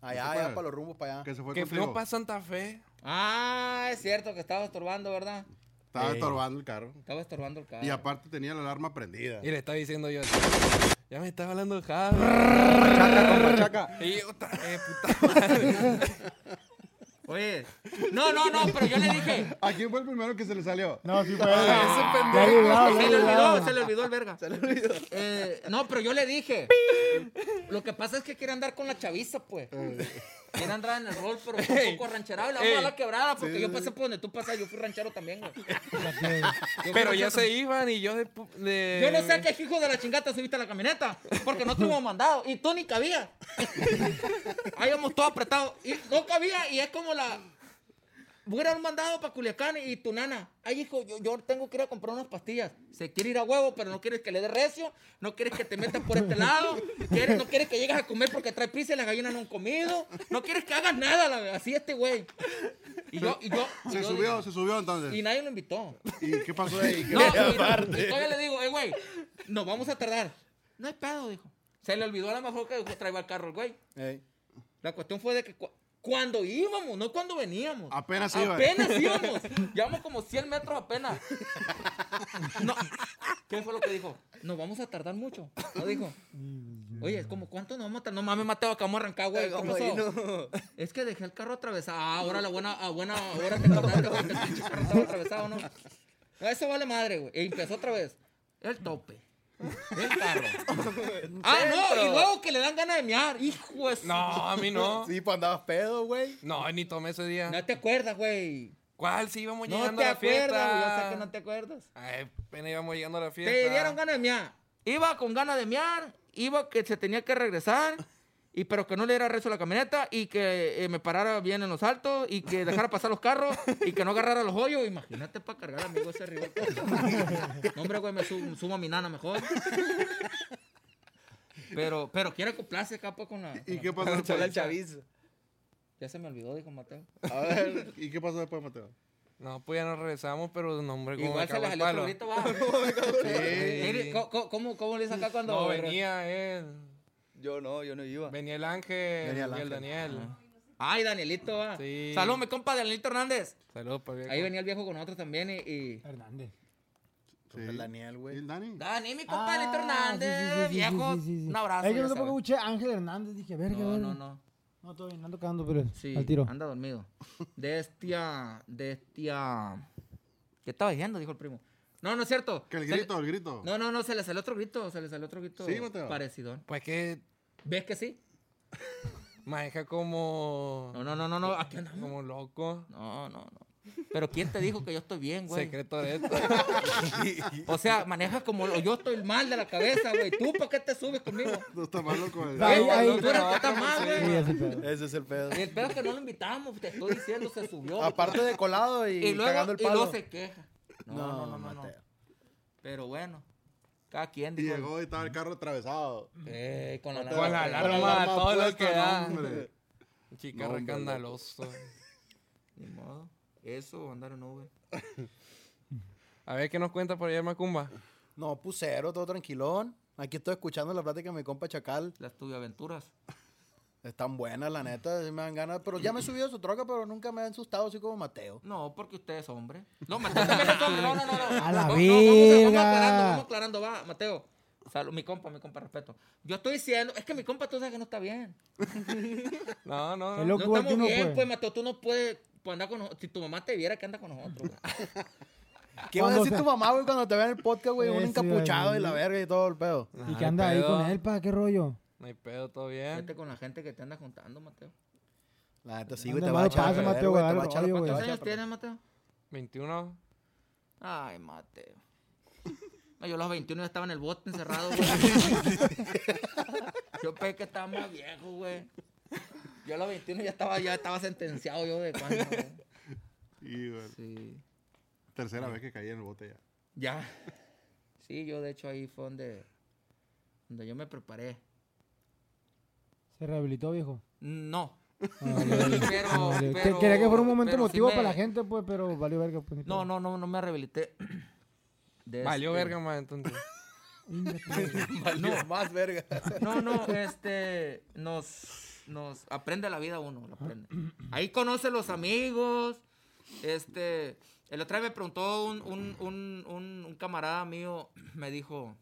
Speaker 6: Allá, allá, para los rumbos, para allá.
Speaker 1: Que se fue
Speaker 5: Que
Speaker 1: contigo.
Speaker 5: para Santa Fe.
Speaker 4: Ah, es cierto que estaba estorbando, ¿verdad?
Speaker 1: Estaba estorbando el carro.
Speaker 4: Estaba estorbando el carro.
Speaker 1: Y aparte tenía la alarma prendida.
Speaker 5: Y le estaba diciendo yo, ya me estaba hablando Javi.
Speaker 6: Chaca, compa, chaca.
Speaker 5: Y yo, otra vez, puta madre.
Speaker 4: Oye, no, no, no, pero yo le dije.
Speaker 1: ¿A quién fue el primero que se le salió?
Speaker 3: No, sí fue. Ya librado, ya
Speaker 4: Se le olvidó, se le olvidó el verga. Se le olvidó. no, pero yo le dije. Lo que pasa es que quiere andar con la chaviza, pues. Quiere andar en el rol, pero un poco rancherado. Y le vamos a la quebrada, porque yo pasé por donde tú pasas. Yo fui ranchero también, güey.
Speaker 5: Pero ya se iban y yo de...
Speaker 4: Yo no sé qué hijo de la chingata subiste a la camioneta, porque no tuvimos mandado y tú ni cabía. Ahí íbamos todos apretados y no cabía y es como la... Voy a ir a un mandado para Culiacán y tu nana. Ay, hijo, yo, yo tengo que ir a comprar unas pastillas. Se quiere ir a huevo, pero no quieres que le dé recio. No quieres que te metas por este lado. Quieres, no quieres que llegues a comer porque trae prisa y las gallinas no han comido. No quieres que hagas nada, la- así este güey. Y yo, y yo... y
Speaker 1: Se
Speaker 4: yo
Speaker 1: subió,
Speaker 4: digo-
Speaker 1: se subió entonces.
Speaker 4: Y nadie lo invitó.
Speaker 1: ¿Y qué pasó ahí? ¿Qué-
Speaker 4: No, y, y todavía le digo, eh, güey, nos vamos a tardar. No hay pedo, dijo. Se le olvidó a lo mejor que traía el carro el güey.
Speaker 6: Ey.
Speaker 4: La cuestión fue de que cuando íbamos, no cuando veníamos.
Speaker 1: Apenas iba.
Speaker 4: Apenas íbamos. Llevamos como 100 metros apenas. No. ¿Qué fue lo que dijo? Nos vamos a tardar mucho. ¿No dijo? Oye, es como, ¿cuánto nos vamos a tardar? No mames, Mateo, acabamos de arrancar, güey. ¿Qué
Speaker 6: Como
Speaker 4: pasó?
Speaker 6: no.
Speaker 4: Es que dejé el carro atravesado. Ah, ahora la buena, a buena hora te acordaste, güey, que el carro estaba atravesado, ¿no? No, Eso vale madre, güey. Y empezó otra vez. El tope. El carro. ah, no, y luego que le dan ganas de mear. Hijo de
Speaker 5: No, a mí no.
Speaker 6: Sí, pues andabas pedo, güey.
Speaker 5: No, ni tomé ese día.
Speaker 4: No te acuerdas, güey.
Speaker 5: ¿Cuál? Si íbamos
Speaker 4: No
Speaker 5: llegando
Speaker 4: te
Speaker 5: a la fiesta.
Speaker 4: acuerdas, güey. Yo sé que no te acuerdas.
Speaker 5: Ay, apenas íbamos llegando a la fiesta.
Speaker 4: Te dieron ganas de mear. Iba con ganas de mear, iba que se tenía que regresar, y pero que no le diera rezo a la camioneta, y que eh, me parara bien en los altos, y que dejara pasar los carros, y que no agarrara los hoyos. Imagínate para cargar, amigo, ese rival. No, hombre, güey, me subo, subo a mi nana mejor. Pero, pero quiere acoplarse acá pues, con la...
Speaker 1: ¿Y
Speaker 4: con
Speaker 1: qué
Speaker 4: la-
Speaker 1: pasó después?
Speaker 6: chavizo.
Speaker 4: Ya se me olvidó, dijo Mateo.
Speaker 1: A ver, ¿y qué pasó después, Mateo?
Speaker 5: No, pues ya nos regresamos, pero no, hombre, como
Speaker 4: Igual se
Speaker 5: el
Speaker 4: va.
Speaker 5: Sí.
Speaker 4: ¿Cómo, cómo- cómo, le acá cuando...
Speaker 5: No, venía él.
Speaker 6: Yo no, yo no iba.
Speaker 5: Venía el ángel
Speaker 6: Venía el Ángel.
Speaker 5: Daniel.
Speaker 4: Ay, Danielito, va.
Speaker 5: Sí.
Speaker 4: Salud, mi compa Danielito Hernández.
Speaker 5: Saludos para el
Speaker 4: Ahí venía el viejo con nosotros también y... y-
Speaker 3: Hernández.
Speaker 6: El Daniel,
Speaker 1: ¿Y
Speaker 6: güey.
Speaker 1: el Dani?
Speaker 4: Dani, mi compa
Speaker 3: Ah,
Speaker 4: Danielito Hernández,
Speaker 3: sí, sí, sí, sí,
Speaker 4: viejo.
Speaker 3: sí, sí, sí.
Speaker 4: Un abrazo.
Speaker 3: Por qué
Speaker 4: sabes.
Speaker 3: escuché Ángel Hernández. Dije, verga,
Speaker 4: No, no, no.
Speaker 3: No, todo bien, ando cagando, pero
Speaker 4: Sí,
Speaker 3: al tiro.
Speaker 4: anda dormido. De estia, de estia... ¿Qué estaba diciendo? Dijo el primo. No, no es cierto.
Speaker 1: Que el
Speaker 4: le-
Speaker 1: grito, el grito.
Speaker 4: No, no, no, se le salió otro grito, se le salió otro grito
Speaker 1: Sí, Mateo.
Speaker 4: parecido.
Speaker 5: Pues que
Speaker 4: ¿Ves que sí?
Speaker 5: maneja como.
Speaker 4: No, no, no, no, no, aquí andamos.
Speaker 5: Como loco.
Speaker 4: No, no, no. Pero ¿quién te dijo que yo estoy bien, güey?
Speaker 5: Secreto de esto.
Speaker 4: O sea, manejas como lo- yo estoy mal de la cabeza, güey. ¿Tú por qué te subes conmigo?
Speaker 1: No está mal loco. el-.
Speaker 4: Tú eres que está mal, güey.
Speaker 3: ese pedo.
Speaker 6: Ese es el pedo.
Speaker 4: Y el pedo es que no lo invitamos, te estoy diciendo, se subió.
Speaker 6: Aparte de colado y,
Speaker 4: y luego,
Speaker 6: cagando el
Speaker 4: y
Speaker 6: palo.
Speaker 4: luego se queja. No, no, no, no, no.
Speaker 6: Mateo.
Speaker 4: Pero bueno, cada quien dijo.
Speaker 1: llegó y estaba el carro atravesado.
Speaker 4: Eh, con la
Speaker 5: Con la
Speaker 4: alarma.
Speaker 5: alarma,
Speaker 1: alarma
Speaker 5: todo lo que da.
Speaker 1: hombre.
Speaker 5: Chica
Speaker 1: No, hombre,
Speaker 5: recandaloso.
Speaker 4: Ni modo. Eso, andar en Uber.
Speaker 5: A ver qué nos cuenta por allá Macumba.
Speaker 6: No, pusero, todo tranquilón. Aquí estoy escuchando la plática de mi compa Chacal.
Speaker 4: Las tuve aventuras.
Speaker 6: Están buenas, la neta, sí me dan ganas. Pero ya me he subido a su troca, pero nunca me han asustado así como Mateo.
Speaker 4: No, porque usted es hombre. No, Mateo también es hombre. No, no, no. no.
Speaker 3: A la
Speaker 4: No, no, vamos, aclarando, vamos aclarando. Va, Mateo. Salud, mi compa, mi compa, respeto. Yo estoy diciendo, es que mi compa tú sabes que no está bien.
Speaker 5: No, no, no.
Speaker 4: No estamos bien,
Speaker 3: puedes.
Speaker 4: pues, Mateo, tú no puedes pues, andar con nosotros. Si tu mamá te viera que anda con nosotros.
Speaker 6: ¿Qué va a decir tu mamá, güey, cuando te vea en el podcast, güey? Un encapuchado y la verga y todo el pedo.
Speaker 3: Y que anda ahí con él, pa, qué rollo.
Speaker 5: No hay pedo, todo bien.
Speaker 4: Vete con la gente que te anda juntando, Mateo.
Speaker 6: La neta, sí, güey, te va a echar
Speaker 3: Mateo,
Speaker 4: ¿Cuántos años tienes, Mateo?
Speaker 5: 21.
Speaker 4: Ay, Mateo. No, yo a los 21 ya estaba en el bote encerrado, güey. yo pensé que estaba más viejo, güey. Yo a los 21 ya estaba, ya estaba sentenciado yo de cuándo, güey.
Speaker 1: Y, güey,
Speaker 4: Sí.
Speaker 1: tercera vez que caí en el bote ya.
Speaker 4: Ya. Sí, yo de hecho ahí fue donde, donde yo me preparé.
Speaker 3: Se rehabilitó, viejo.
Speaker 4: No.
Speaker 3: Ah, vale, vale.
Speaker 4: Pero,
Speaker 3: Ah,
Speaker 4: pero-
Speaker 3: Quería que fuera un momento
Speaker 4: pero sí
Speaker 3: emotivo
Speaker 4: me-
Speaker 3: para la gente, pues, pero valió verga. Pues,
Speaker 4: No, no, no, no me rehabilité. De
Speaker 5: Valió
Speaker 4: este-
Speaker 5: verga más entonces.
Speaker 6: Valió más verga.
Speaker 4: No, no, este, nos, nos aprende la vida uno, lo aprende. Ahí conoce los amigos, este, el otro día me preguntó un, un, un, un, un camarada mío, me dijo,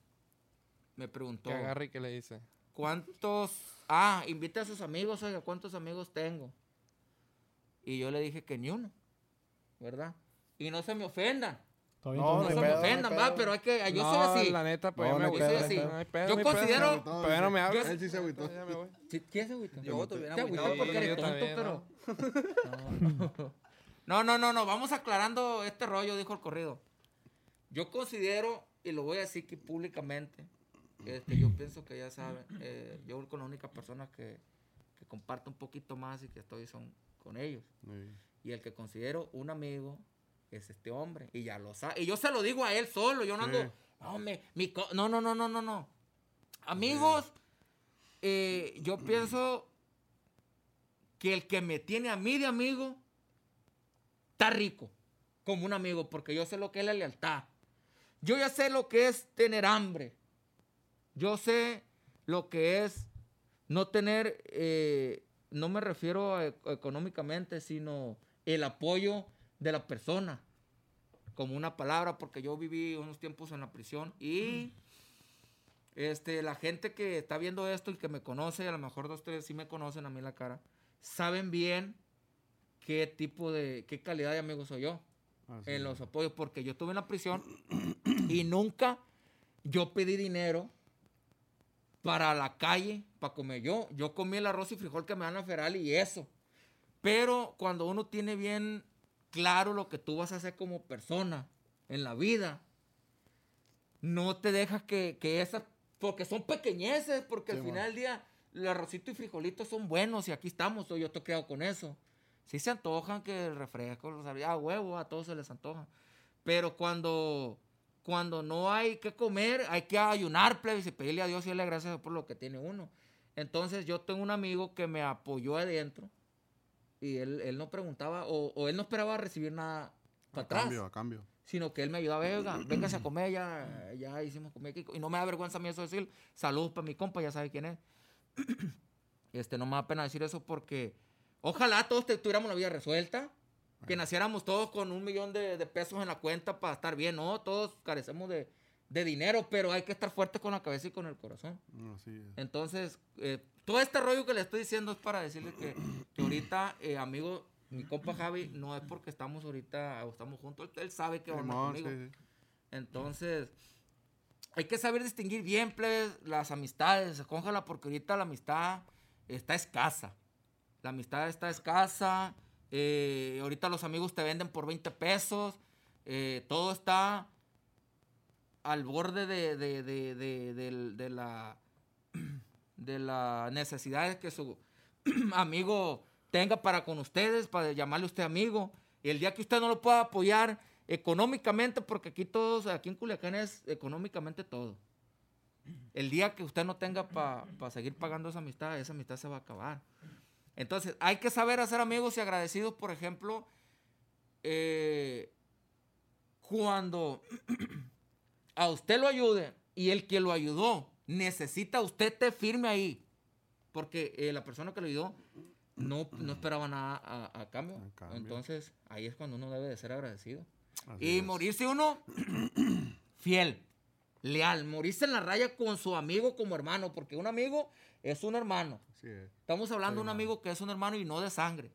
Speaker 4: me preguntó,
Speaker 5: Que agarre y que le dice.
Speaker 4: ¿cuántos, ah, invita a sus amigos, oiga, ¿cuántos amigos tengo? Y yo le dije que ni uno, ¿verdad? Y no se me ofendan,
Speaker 6: No,
Speaker 4: no se me
Speaker 6: no
Speaker 4: ofendan, va, pero hay que, yo
Speaker 5: no,
Speaker 4: soy así.
Speaker 5: la neta, pues
Speaker 6: No,
Speaker 5: ya me
Speaker 6: no pedo, no
Speaker 4: así.
Speaker 6: pedo.
Speaker 5: No
Speaker 4: Yo
Speaker 5: no
Speaker 4: considero-
Speaker 5: Pero ya no me hablas.
Speaker 1: Él sí se agüitó.
Speaker 4: ¿Quién se agüitó?
Speaker 6: Yo
Speaker 4: Te
Speaker 6: agüitado.
Speaker 4: agüitó porque eres
Speaker 5: yo
Speaker 4: tonto, pero... No, no, no, no, vamos aclarando este rollo, dijo el corrido. Yo considero, y lo voy a decir aquí públicamente, este, yo pienso que ya saben, eh, yo con la única persona que, que comparto un poquito más y que estoy son con ellos.
Speaker 1: Sí.
Speaker 4: Y el que considero un amigo es este hombre. Y ya lo sabe. Y yo se lo digo a él solo. Yo no
Speaker 1: Sí.
Speaker 4: ando. No, me- mi co- no, no, no, no, no, no. Amigos, eh, yo pienso que el que me tiene a mí de amigo está rico. Como un amigo. Porque yo sé lo que es la lealtad. Yo ya sé lo que es tener hambre. Yo sé lo que es no tener, eh, no me refiero a e- económicamente, sino el apoyo de la persona, como una palabra, porque yo viví unos tiempos en la prisión y este, la gente que está viendo esto y que me conoce, a lo mejor dos, tres sí me conocen a mí la cara, saben bien qué tipo de, qué calidad de amigo soy yo
Speaker 1: Así
Speaker 4: en los apoyos, porque yo estuve en la prisión y nunca yo pedí dinero para la calle, para comer. Yo, yo comí el arroz y frijol que me dan a Feral y eso. Pero cuando uno tiene bien claro lo que tú vas a hacer como persona en la vida, no te dejas que, que esas, porque son pequeñeces, porque
Speaker 6: Sí,
Speaker 4: al final del día el arrocito y frijolitos son buenos y aquí estamos, yo estoy criado con eso. Sí se antojan que el refresco, los a huevo, a todos se les antoja. Pero cuando, cuando no hay que comer, hay que ayunar, plebes, y pedirle a Dios y darle gracias por lo que tiene uno. Entonces yo tengo un amigo que me apoyó adentro y él, él no preguntaba o, o él no esperaba recibir nada para
Speaker 1: A
Speaker 4: atrás
Speaker 1: cambio, a cambio.
Speaker 4: sino que él me ayudaba, venga, véngase a comer, ya, ya hicimos comer aquí. Y no me da vergüenza a mí eso decir, saludos para mi compa, ya sabe quién es. Este, no me da pena decir eso porque ojalá todos tuviéramos la vida resuelta, que naciéramos todos con un millón de, de pesos en la cuenta para estar bien, ¿no? Todos carecemos de, de dinero, pero hay que estar fuertes con la cabeza y con el corazón.
Speaker 1: No.
Speaker 4: Entonces, eh, todo este rollo que le estoy diciendo es para decirle que, que ahorita, eh, amigo, mi compa Javi, no es porque estamos ahorita o estamos juntos, él, sabe que onda
Speaker 1: Simón,
Speaker 4: conmigo.
Speaker 1: sí, sí.
Speaker 4: Entonces, hay que saber distinguir bien, plebes, las amistades. Escójala porque ahorita la amistad está escasa. La amistad está escasa. Eh, ahorita los amigos te venden por 20 pesos. eh, todo está al borde de, de- de- de- la de la necesidad que su amigo tenga para con ustedes, para llamarle usted amigo. Y el día que usted no lo pueda apoyar económicamente, porque aquí todos, aquí en Culiacán es económicamente todo. El día que usted no tenga para seguir pagando esa amistad, esa amistad se va a acabar. Entonces, hay que saber hacer amigos y agradecidos, por ejemplo, eh, cuando a usted lo ayude y el que lo ayudó necesita usted te firme ahí. Porque eh, la persona que lo ayudó no, no esperaba nada a, a cambio. Entonces, ahí es cuando uno debe de ser agradecido.
Speaker 1: Así
Speaker 4: Y
Speaker 1: es.
Speaker 4: morirse uno fiel, leal, morirse en la raya con su amigo como hermano, porque un amigo es un hermano. Estamos hablando de un amigo que es un hermano y no de sangre.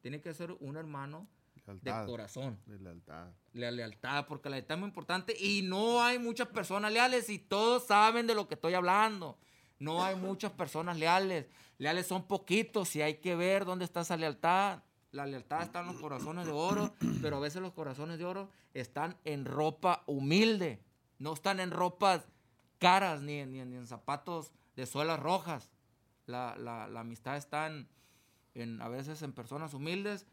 Speaker 4: Tiene que ser un hermano de corazón.
Speaker 1: De lealtad.
Speaker 4: La lealtad, porque la lealtad es muy importante y no hay muchas personas leales y todos saben de lo que estoy hablando. No hay muchas personas leales. Leales son poquitos y hay que ver dónde está esa lealtad. La lealtad está en los corazones de oro, pero a veces los corazones de oro están en ropa humilde. No están en ropas caras ni, en- ni en- ni en zapatos de suelas rojas. La, la- la amistad está en, en- a veces en personas humildes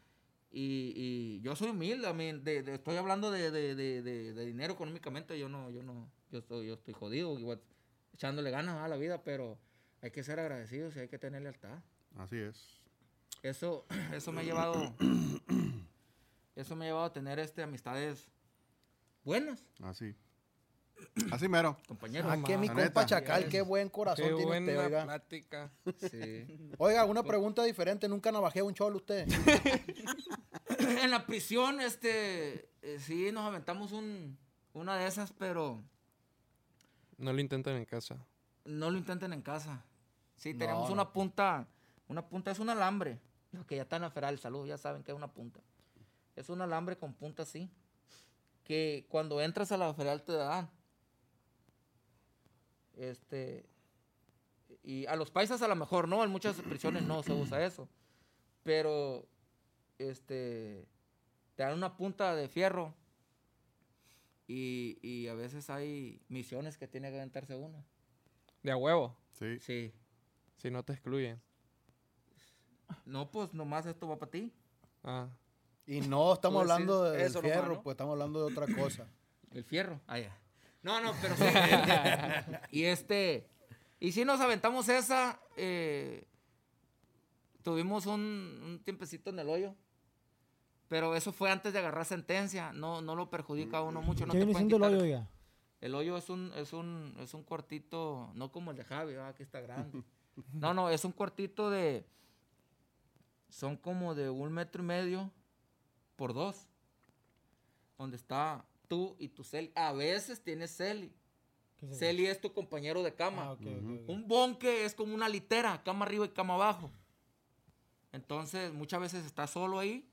Speaker 4: y, y yo soy humilde, I mean, de- de- estoy hablando de, dinero económicamente, yo no, yo no, yo estoy, yo estoy jodido, igual, echándole ganas a la vida, pero hay que ser agradecidos y hay que tener lealtad.
Speaker 1: Así es.
Speaker 4: Eso, eso me ha llevado, eso me ha llevado a tener este amistades buenas,
Speaker 1: Así. Así mero.
Speaker 4: compañeros.
Speaker 2: Ah, que mi compa
Speaker 1: neta.
Speaker 2: Chacal, qué buen corazón
Speaker 5: Qué
Speaker 2: tiene usted,
Speaker 5: buena
Speaker 2: oiga.
Speaker 5: plática.
Speaker 4: Sí.
Speaker 2: Oiga, una pregunta diferente, nunca navajea un cholo usted.
Speaker 4: en la prisión, este, eh, sí, nos aventamos un, una de esas, pero
Speaker 5: No lo intenten en casa.
Speaker 4: no lo intenten en casa. Sí, tenemos
Speaker 2: no.
Speaker 4: una punta, una punta es un alambre, los que ya están en la feral, salud, ya saben que es una punta. Es un alambre con punta así, que cuando entras a la feral te dan. Este, y a los paisas a lo mejor no, en muchas prisiones no se usa eso, pero este, te dan una punta de fierro y, y a veces hay misiones que tiene que aventarse uno.
Speaker 5: De a huevo.
Speaker 1: Sí.
Speaker 4: Sí.
Speaker 5: Si no te excluyen.
Speaker 4: No, pues nomás esto va para ti.
Speaker 5: Ah.
Speaker 2: Y no estamos hablando de- del
Speaker 6: nomás,
Speaker 2: fierro,
Speaker 6: ¿no?
Speaker 2: pues estamos hablando de otra cosa.
Speaker 4: El fierro. Ah, ya. No, no, pero sí. y este. Y si nos aventamos esa. eh, tuvimos un, un tiempecito en el hoyo. Pero eso fue antes de agarrar sentencia. No, no lo perjudica a uno mucho. No
Speaker 3: ¿Qué
Speaker 4: te
Speaker 3: viene
Speaker 4: pueden
Speaker 3: siendo el hoyo, oiga?
Speaker 4: El hoyo es un, es un, es un cuartito, no como el de Javi, ¿verdad? aquí está grande. No, no, es un cuartito de, son como de un metro y medio por dos. Donde está tú y tu Celi. A veces tienes Celi. Celi es tu compañero de cama.
Speaker 3: Ah, ok, ok, ok.
Speaker 4: Un bonque es como una litera, cama arriba y cama abajo. Entonces, muchas veces estás solo ahí.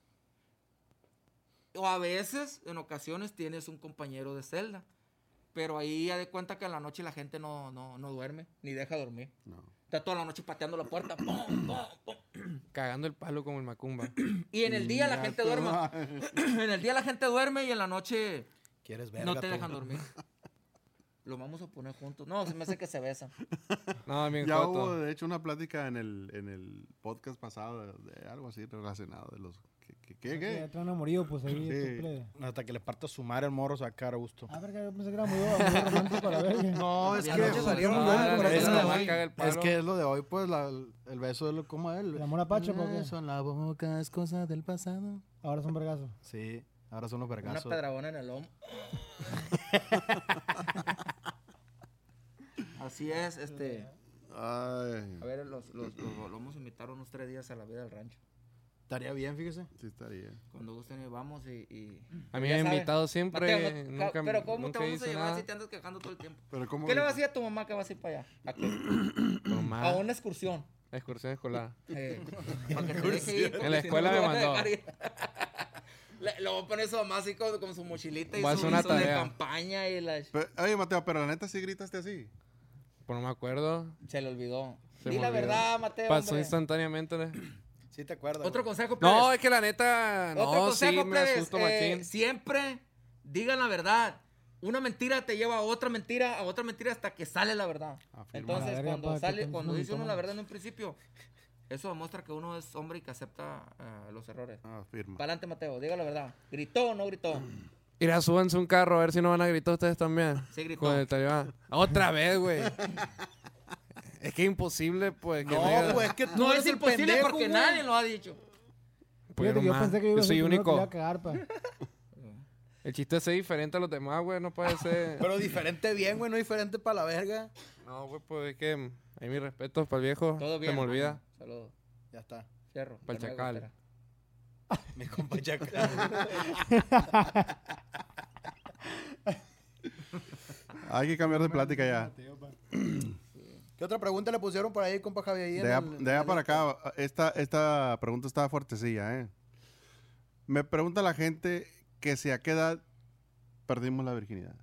Speaker 4: O a veces, en ocasiones, tienes un compañero de celda. Pero ahí ya de cuenta que en la noche la gente no, no, no duerme, ni deja dormir.
Speaker 1: No.
Speaker 4: Está toda la noche pateando la puerta. ¡pum, pum, pum!
Speaker 5: Cagando el palo como el macumba.
Speaker 4: Y en el día la gente duerme. En el día la gente duerme y en la noche
Speaker 2: ¿Quieres ver?
Speaker 4: no te dejan dormir. Lo vamos a poner juntos. No, se me hace que se besan.
Speaker 5: No, bien
Speaker 1: Ya hubo, de hecho, una plática en el, en el podcast pasado de, de algo así relacionado de los... ¿Qué? ¿Qué? ¿Qué?
Speaker 3: Ya traen amorío, pues ahí.
Speaker 1: Sí.
Speaker 2: Hasta que le parta su madre el morro sacar a gusto.
Speaker 3: Ah, verga, yo pensé que era muy, romántico a.
Speaker 2: No, es que,
Speaker 4: noche salieron por eso
Speaker 2: es,
Speaker 4: no
Speaker 2: que-
Speaker 4: a
Speaker 5: el
Speaker 2: es
Speaker 5: palo.
Speaker 2: que es lo de hoy, pues la- el beso de lo como él.
Speaker 3: ¿El amor a Pacho, por qué?
Speaker 2: Beso en la boca es cosa del pasado.
Speaker 3: Ahora son vergazos.
Speaker 2: Sí, ahora son los
Speaker 4: Una
Speaker 2: vergazos.
Speaker 4: pedragona en el lomo. Así es, este.
Speaker 1: Ay,
Speaker 4: A ver, los, los, los, los vamos a invitar unos tres días a la vida del rancho.
Speaker 2: Estaría bien, fíjese.
Speaker 1: sí estaría.
Speaker 4: Cuando gusten, y vamos y. y-
Speaker 5: A mí me han invitado siempre.
Speaker 4: Mateo, no-
Speaker 5: nunca,
Speaker 4: pero ¿cómo
Speaker 5: nunca
Speaker 4: te vamos a llevar
Speaker 5: nada.
Speaker 4: si te andas quejando todo el tiempo?
Speaker 1: Pero ¿cómo?
Speaker 4: ¿Qué le vas a decir a tu mamá que vas a ir para allá? ¿A, a una excursión.
Speaker 5: Excursión escolar.
Speaker 4: Eh,
Speaker 5: En la escuela me mandó.
Speaker 4: Le, lo voy a poner su mamá así con, con su mochilita y su,
Speaker 5: una
Speaker 4: de campaña y la...
Speaker 1: Pe- Oye, Mateo, pero la neta sí gritaste así.
Speaker 5: Pues no me acuerdo.
Speaker 4: Se le olvidó.
Speaker 5: Se
Speaker 4: Di la
Speaker 5: olvidó.
Speaker 4: verdad, Mateo.
Speaker 5: Pasó
Speaker 4: hombre.
Speaker 5: instantáneamente. ¿no?
Speaker 2: Sí te acuerdas.
Speaker 4: Otro
Speaker 2: güey.
Speaker 4: consejo,
Speaker 5: No,
Speaker 4: plebes.
Speaker 5: es que la neta.
Speaker 4: Otro
Speaker 5: No, sí,
Speaker 4: consejo,
Speaker 5: me
Speaker 4: plebes,
Speaker 5: asusto,
Speaker 4: eh, siempre digan la verdad. Una mentira te lleva a otra mentira, a otra mentira hasta que sale la verdad.
Speaker 1: Afirma.
Speaker 3: La
Speaker 4: Entonces,
Speaker 3: verga,
Speaker 4: cuando sale, cuando dice uno la verdad en un principio, eso demuestra que uno es hombre y que acepta eh, los errores.
Speaker 1: Afirma.
Speaker 4: Para adelante, Mateo, diga la verdad. ¿Gritó o no gritó?
Speaker 5: Mira, súbanse un carro a ver si no van a gritar ustedes también.
Speaker 4: Sí gritó.
Speaker 5: Con el talibán. Otra vez, güey. es que es imposible, pues. Que
Speaker 2: No,
Speaker 5: diga-
Speaker 2: pues es que tú
Speaker 4: No
Speaker 2: eres
Speaker 4: es
Speaker 2: el
Speaker 4: imposible
Speaker 2: pendejo,
Speaker 4: porque
Speaker 2: güey.
Speaker 4: nadie lo ha dicho.
Speaker 5: pues,
Speaker 3: yo pensé que yo iba a ser
Speaker 5: soy
Speaker 3: primero que
Speaker 5: único.
Speaker 3: a cagar, pa.
Speaker 5: El chiste es ser diferente a los demás, güey. No puede ser.
Speaker 2: Pero diferente bien, güey, no diferente para la verga.
Speaker 5: No, güey, pues es que. Hay mis respetos para el viejo.
Speaker 4: Todo bien.
Speaker 5: Se me olvida.
Speaker 4: Saludos.
Speaker 2: Ya está.
Speaker 4: Que no me
Speaker 5: chacal.
Speaker 2: Mi compa Chacal.
Speaker 1: Hay que cambiar de plática ya.
Speaker 2: ¿Qué otra pregunta le pusieron por ahí, compa Javier? ahí
Speaker 1: De allá,
Speaker 2: el- el-
Speaker 1: para acá, esta, esta pregunta está fuertecilla, ¿eh? Me pregunta la gente que si a qué edad perdimos la virginidad.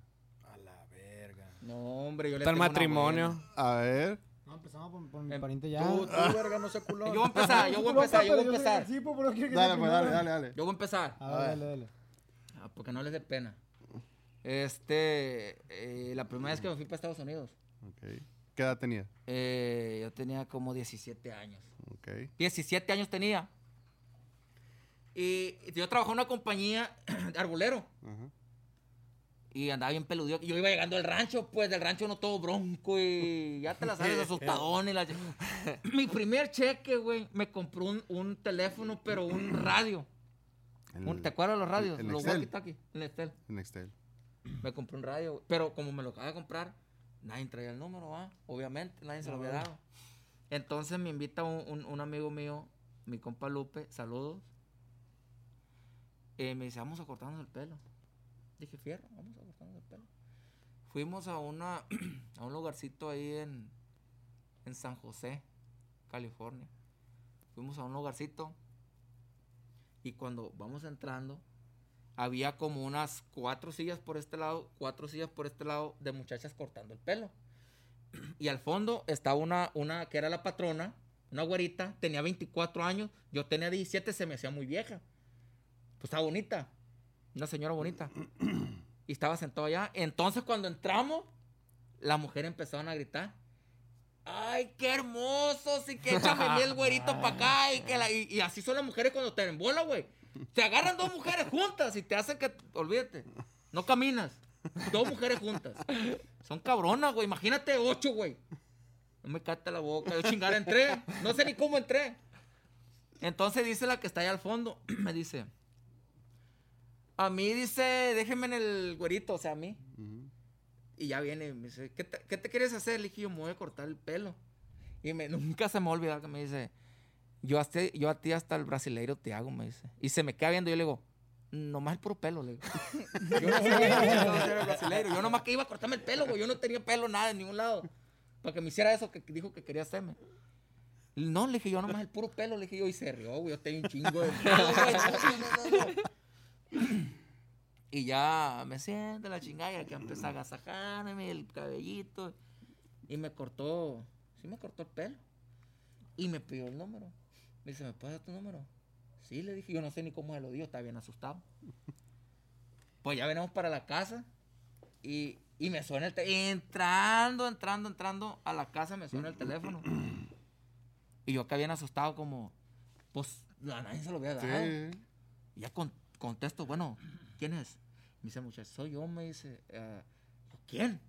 Speaker 2: A la verga.
Speaker 4: No, hombre, yo le
Speaker 5: Está el matrimonio.
Speaker 4: buena.
Speaker 1: A ver,
Speaker 3: empezamos por, por mi
Speaker 4: Em,
Speaker 3: pariente ya.
Speaker 2: Tú, tú, verga, no sé culón.
Speaker 4: Yo voy a empezar, yo voy a empezar, yo voy a empezar.
Speaker 3: Sí, pues, pero quiero que
Speaker 1: dale, pues, dale, dale, dale.
Speaker 4: Yo voy a empezar.
Speaker 3: A ver, dale, dale.
Speaker 4: Ah, porque no les dé pena. Este, eh, la primera vez que me fui para Estados Unidos,
Speaker 1: Ok. ¿Qué edad tenía?
Speaker 4: eh, yo tenía como 17 años.
Speaker 1: Ok.
Speaker 4: 17 años tenía. Y yo trabajaba en una compañía de arbolero.
Speaker 1: Ajá.
Speaker 4: Y andaba bien peludo. Yo iba llegando al rancho, pues del rancho no todo bronco y ya te la sabes, asustadón y la... Mi primer cheque, güey, me compró un, un teléfono, pero un radio.
Speaker 1: En el-
Speaker 4: ¿Te acuerdas de los radios?
Speaker 1: el
Speaker 4: los walkie-talkie, el Nextel.
Speaker 1: en Nextel.
Speaker 4: Me compré un radio, güey. pero como me lo acaba de comprar, nadie traía el número, ¿va? Obviamente, nadie se lo había dado. Entonces me invita un, un- un amigo mío, mi compa Lupe, saludos. Eh, me dice, vamos a cortarnos el pelo. Dije, fierro, vamos a cortarnos el pelo. Fuimos a una a un lugarcito ahí en, en San José, California. Fuimos a un lugarcito y cuando vamos entrando, había como unas cuatro sillas por este lado, cuatro sillas por este lado de muchachas cortando el pelo. Y al fondo estaba una, una que era la patrona, una güerita, tenía 24 años, yo tenía 17, se me hacía muy vieja. Pues estaba bonita, una señora bonita. Y estaba sentado allá. Entonces cuando entramos, las mujeres empezaron a gritar. ¡Ay, qué hermosos! Y que échame el güerito para acá. Y, que la- y, y así son las mujeres cuando te embola, güey. Te agarran dos mujeres juntas y te hacen que. Olvídate. No caminas. Dos mujeres juntas. Son cabronas, güey. Imagínate ocho, güey. No me cata la boca. Yo chingada entré. No sé ni cómo entré. Entonces dice la que está allá al fondo. Me dice. A mí dice, déjeme en el güerito, o sea, a mí. Y ya viene y me dice, ¿qué te, qué te quieres hacer? Le dije, yo me voy a cortar el pelo. Y me, nunca se me va a olvidar que me dice, yo, hasta- yo a ti hasta el brasileiro te hago, me dice. Y se me queda viendo y yo le digo, nomás el puro pelo, le digo. yo no sabía que iba a ser el brasileiro. Yo nomás que iba a cortarme el pelo, güey. Yo no tenía pelo nada en ningún lado. Para que me hiciera eso que dijo que quería hacerme. No, le dije yo nomás el puro pelo, le dije yo, y se rió, güey. Yo tenía un chingo de pelo, güey. No, no, no, Y ya me siento la chingada y que empecé a agasajarme el cabellito. Y me cortó, sí me cortó el pelo. Y me pidió el número. Me dice, ¿me puedes dar tu número? Sí, le dije, yo no sé ni cómo se lo dio, estaba bien asustado. Pues ya venimos para la casa y, y me suena el teléfono. Entrando, entrando, entrando a la casa me suena el teléfono. Y yo acá bien asustado como, pues a nadie se lo había dado.
Speaker 1: Sí.
Speaker 4: Y ya con- contesto, bueno, ¿quién es? Me dice el muchacho, soy yo, me dice. Yo, ¿Quién?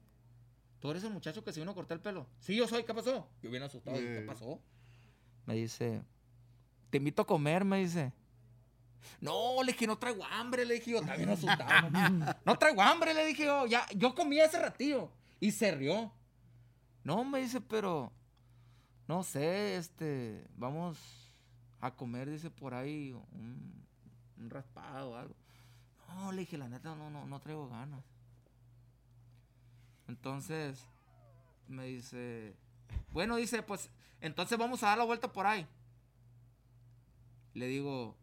Speaker 4: ¿Tú eres el muchacho que se vino a cortar el pelo? Sí, yo soy, ¿qué pasó? Yo bien asustado, ¿qué
Speaker 1: Eh.
Speaker 4: pasó? Me dice, te invito a comer, me dice. No, le dije, no traigo hambre, le dije yo, está bien asustado. no traigo hambre, le dije yo, ya, yo comí ese ratillo. Y se rió. No, me dice, pero, no sé, este, vamos a comer, dice, por ahí un, un raspado o algo. No, le dije, la neta, no, no, no traigo ganas. Entonces, me dice, Bueno, dice, pues, entonces vamos a dar la vuelta por ahí. Le digo,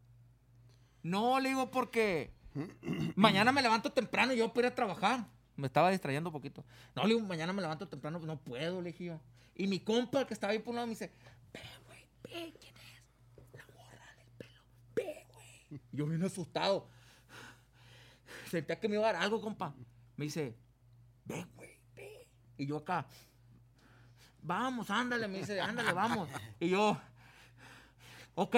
Speaker 4: no, le digo porque mañana me levanto temprano y yo puedo ir a trabajar. Me estaba distrayendo un poquito. No, le digo, mañana me levanto temprano, no puedo, le dije yo. Y mi compa, el que estaba ahí por un lado, me dice, ve, güey, ve, ¿quién es? La morra del pelo, ve, güey. Yo bien asustado. Sentía que me iba a dar algo, compa. Me dice, ve, güey, ve. Y yo acá, vamos, ándale, me dice, ándale, vamos. Y yo, ok,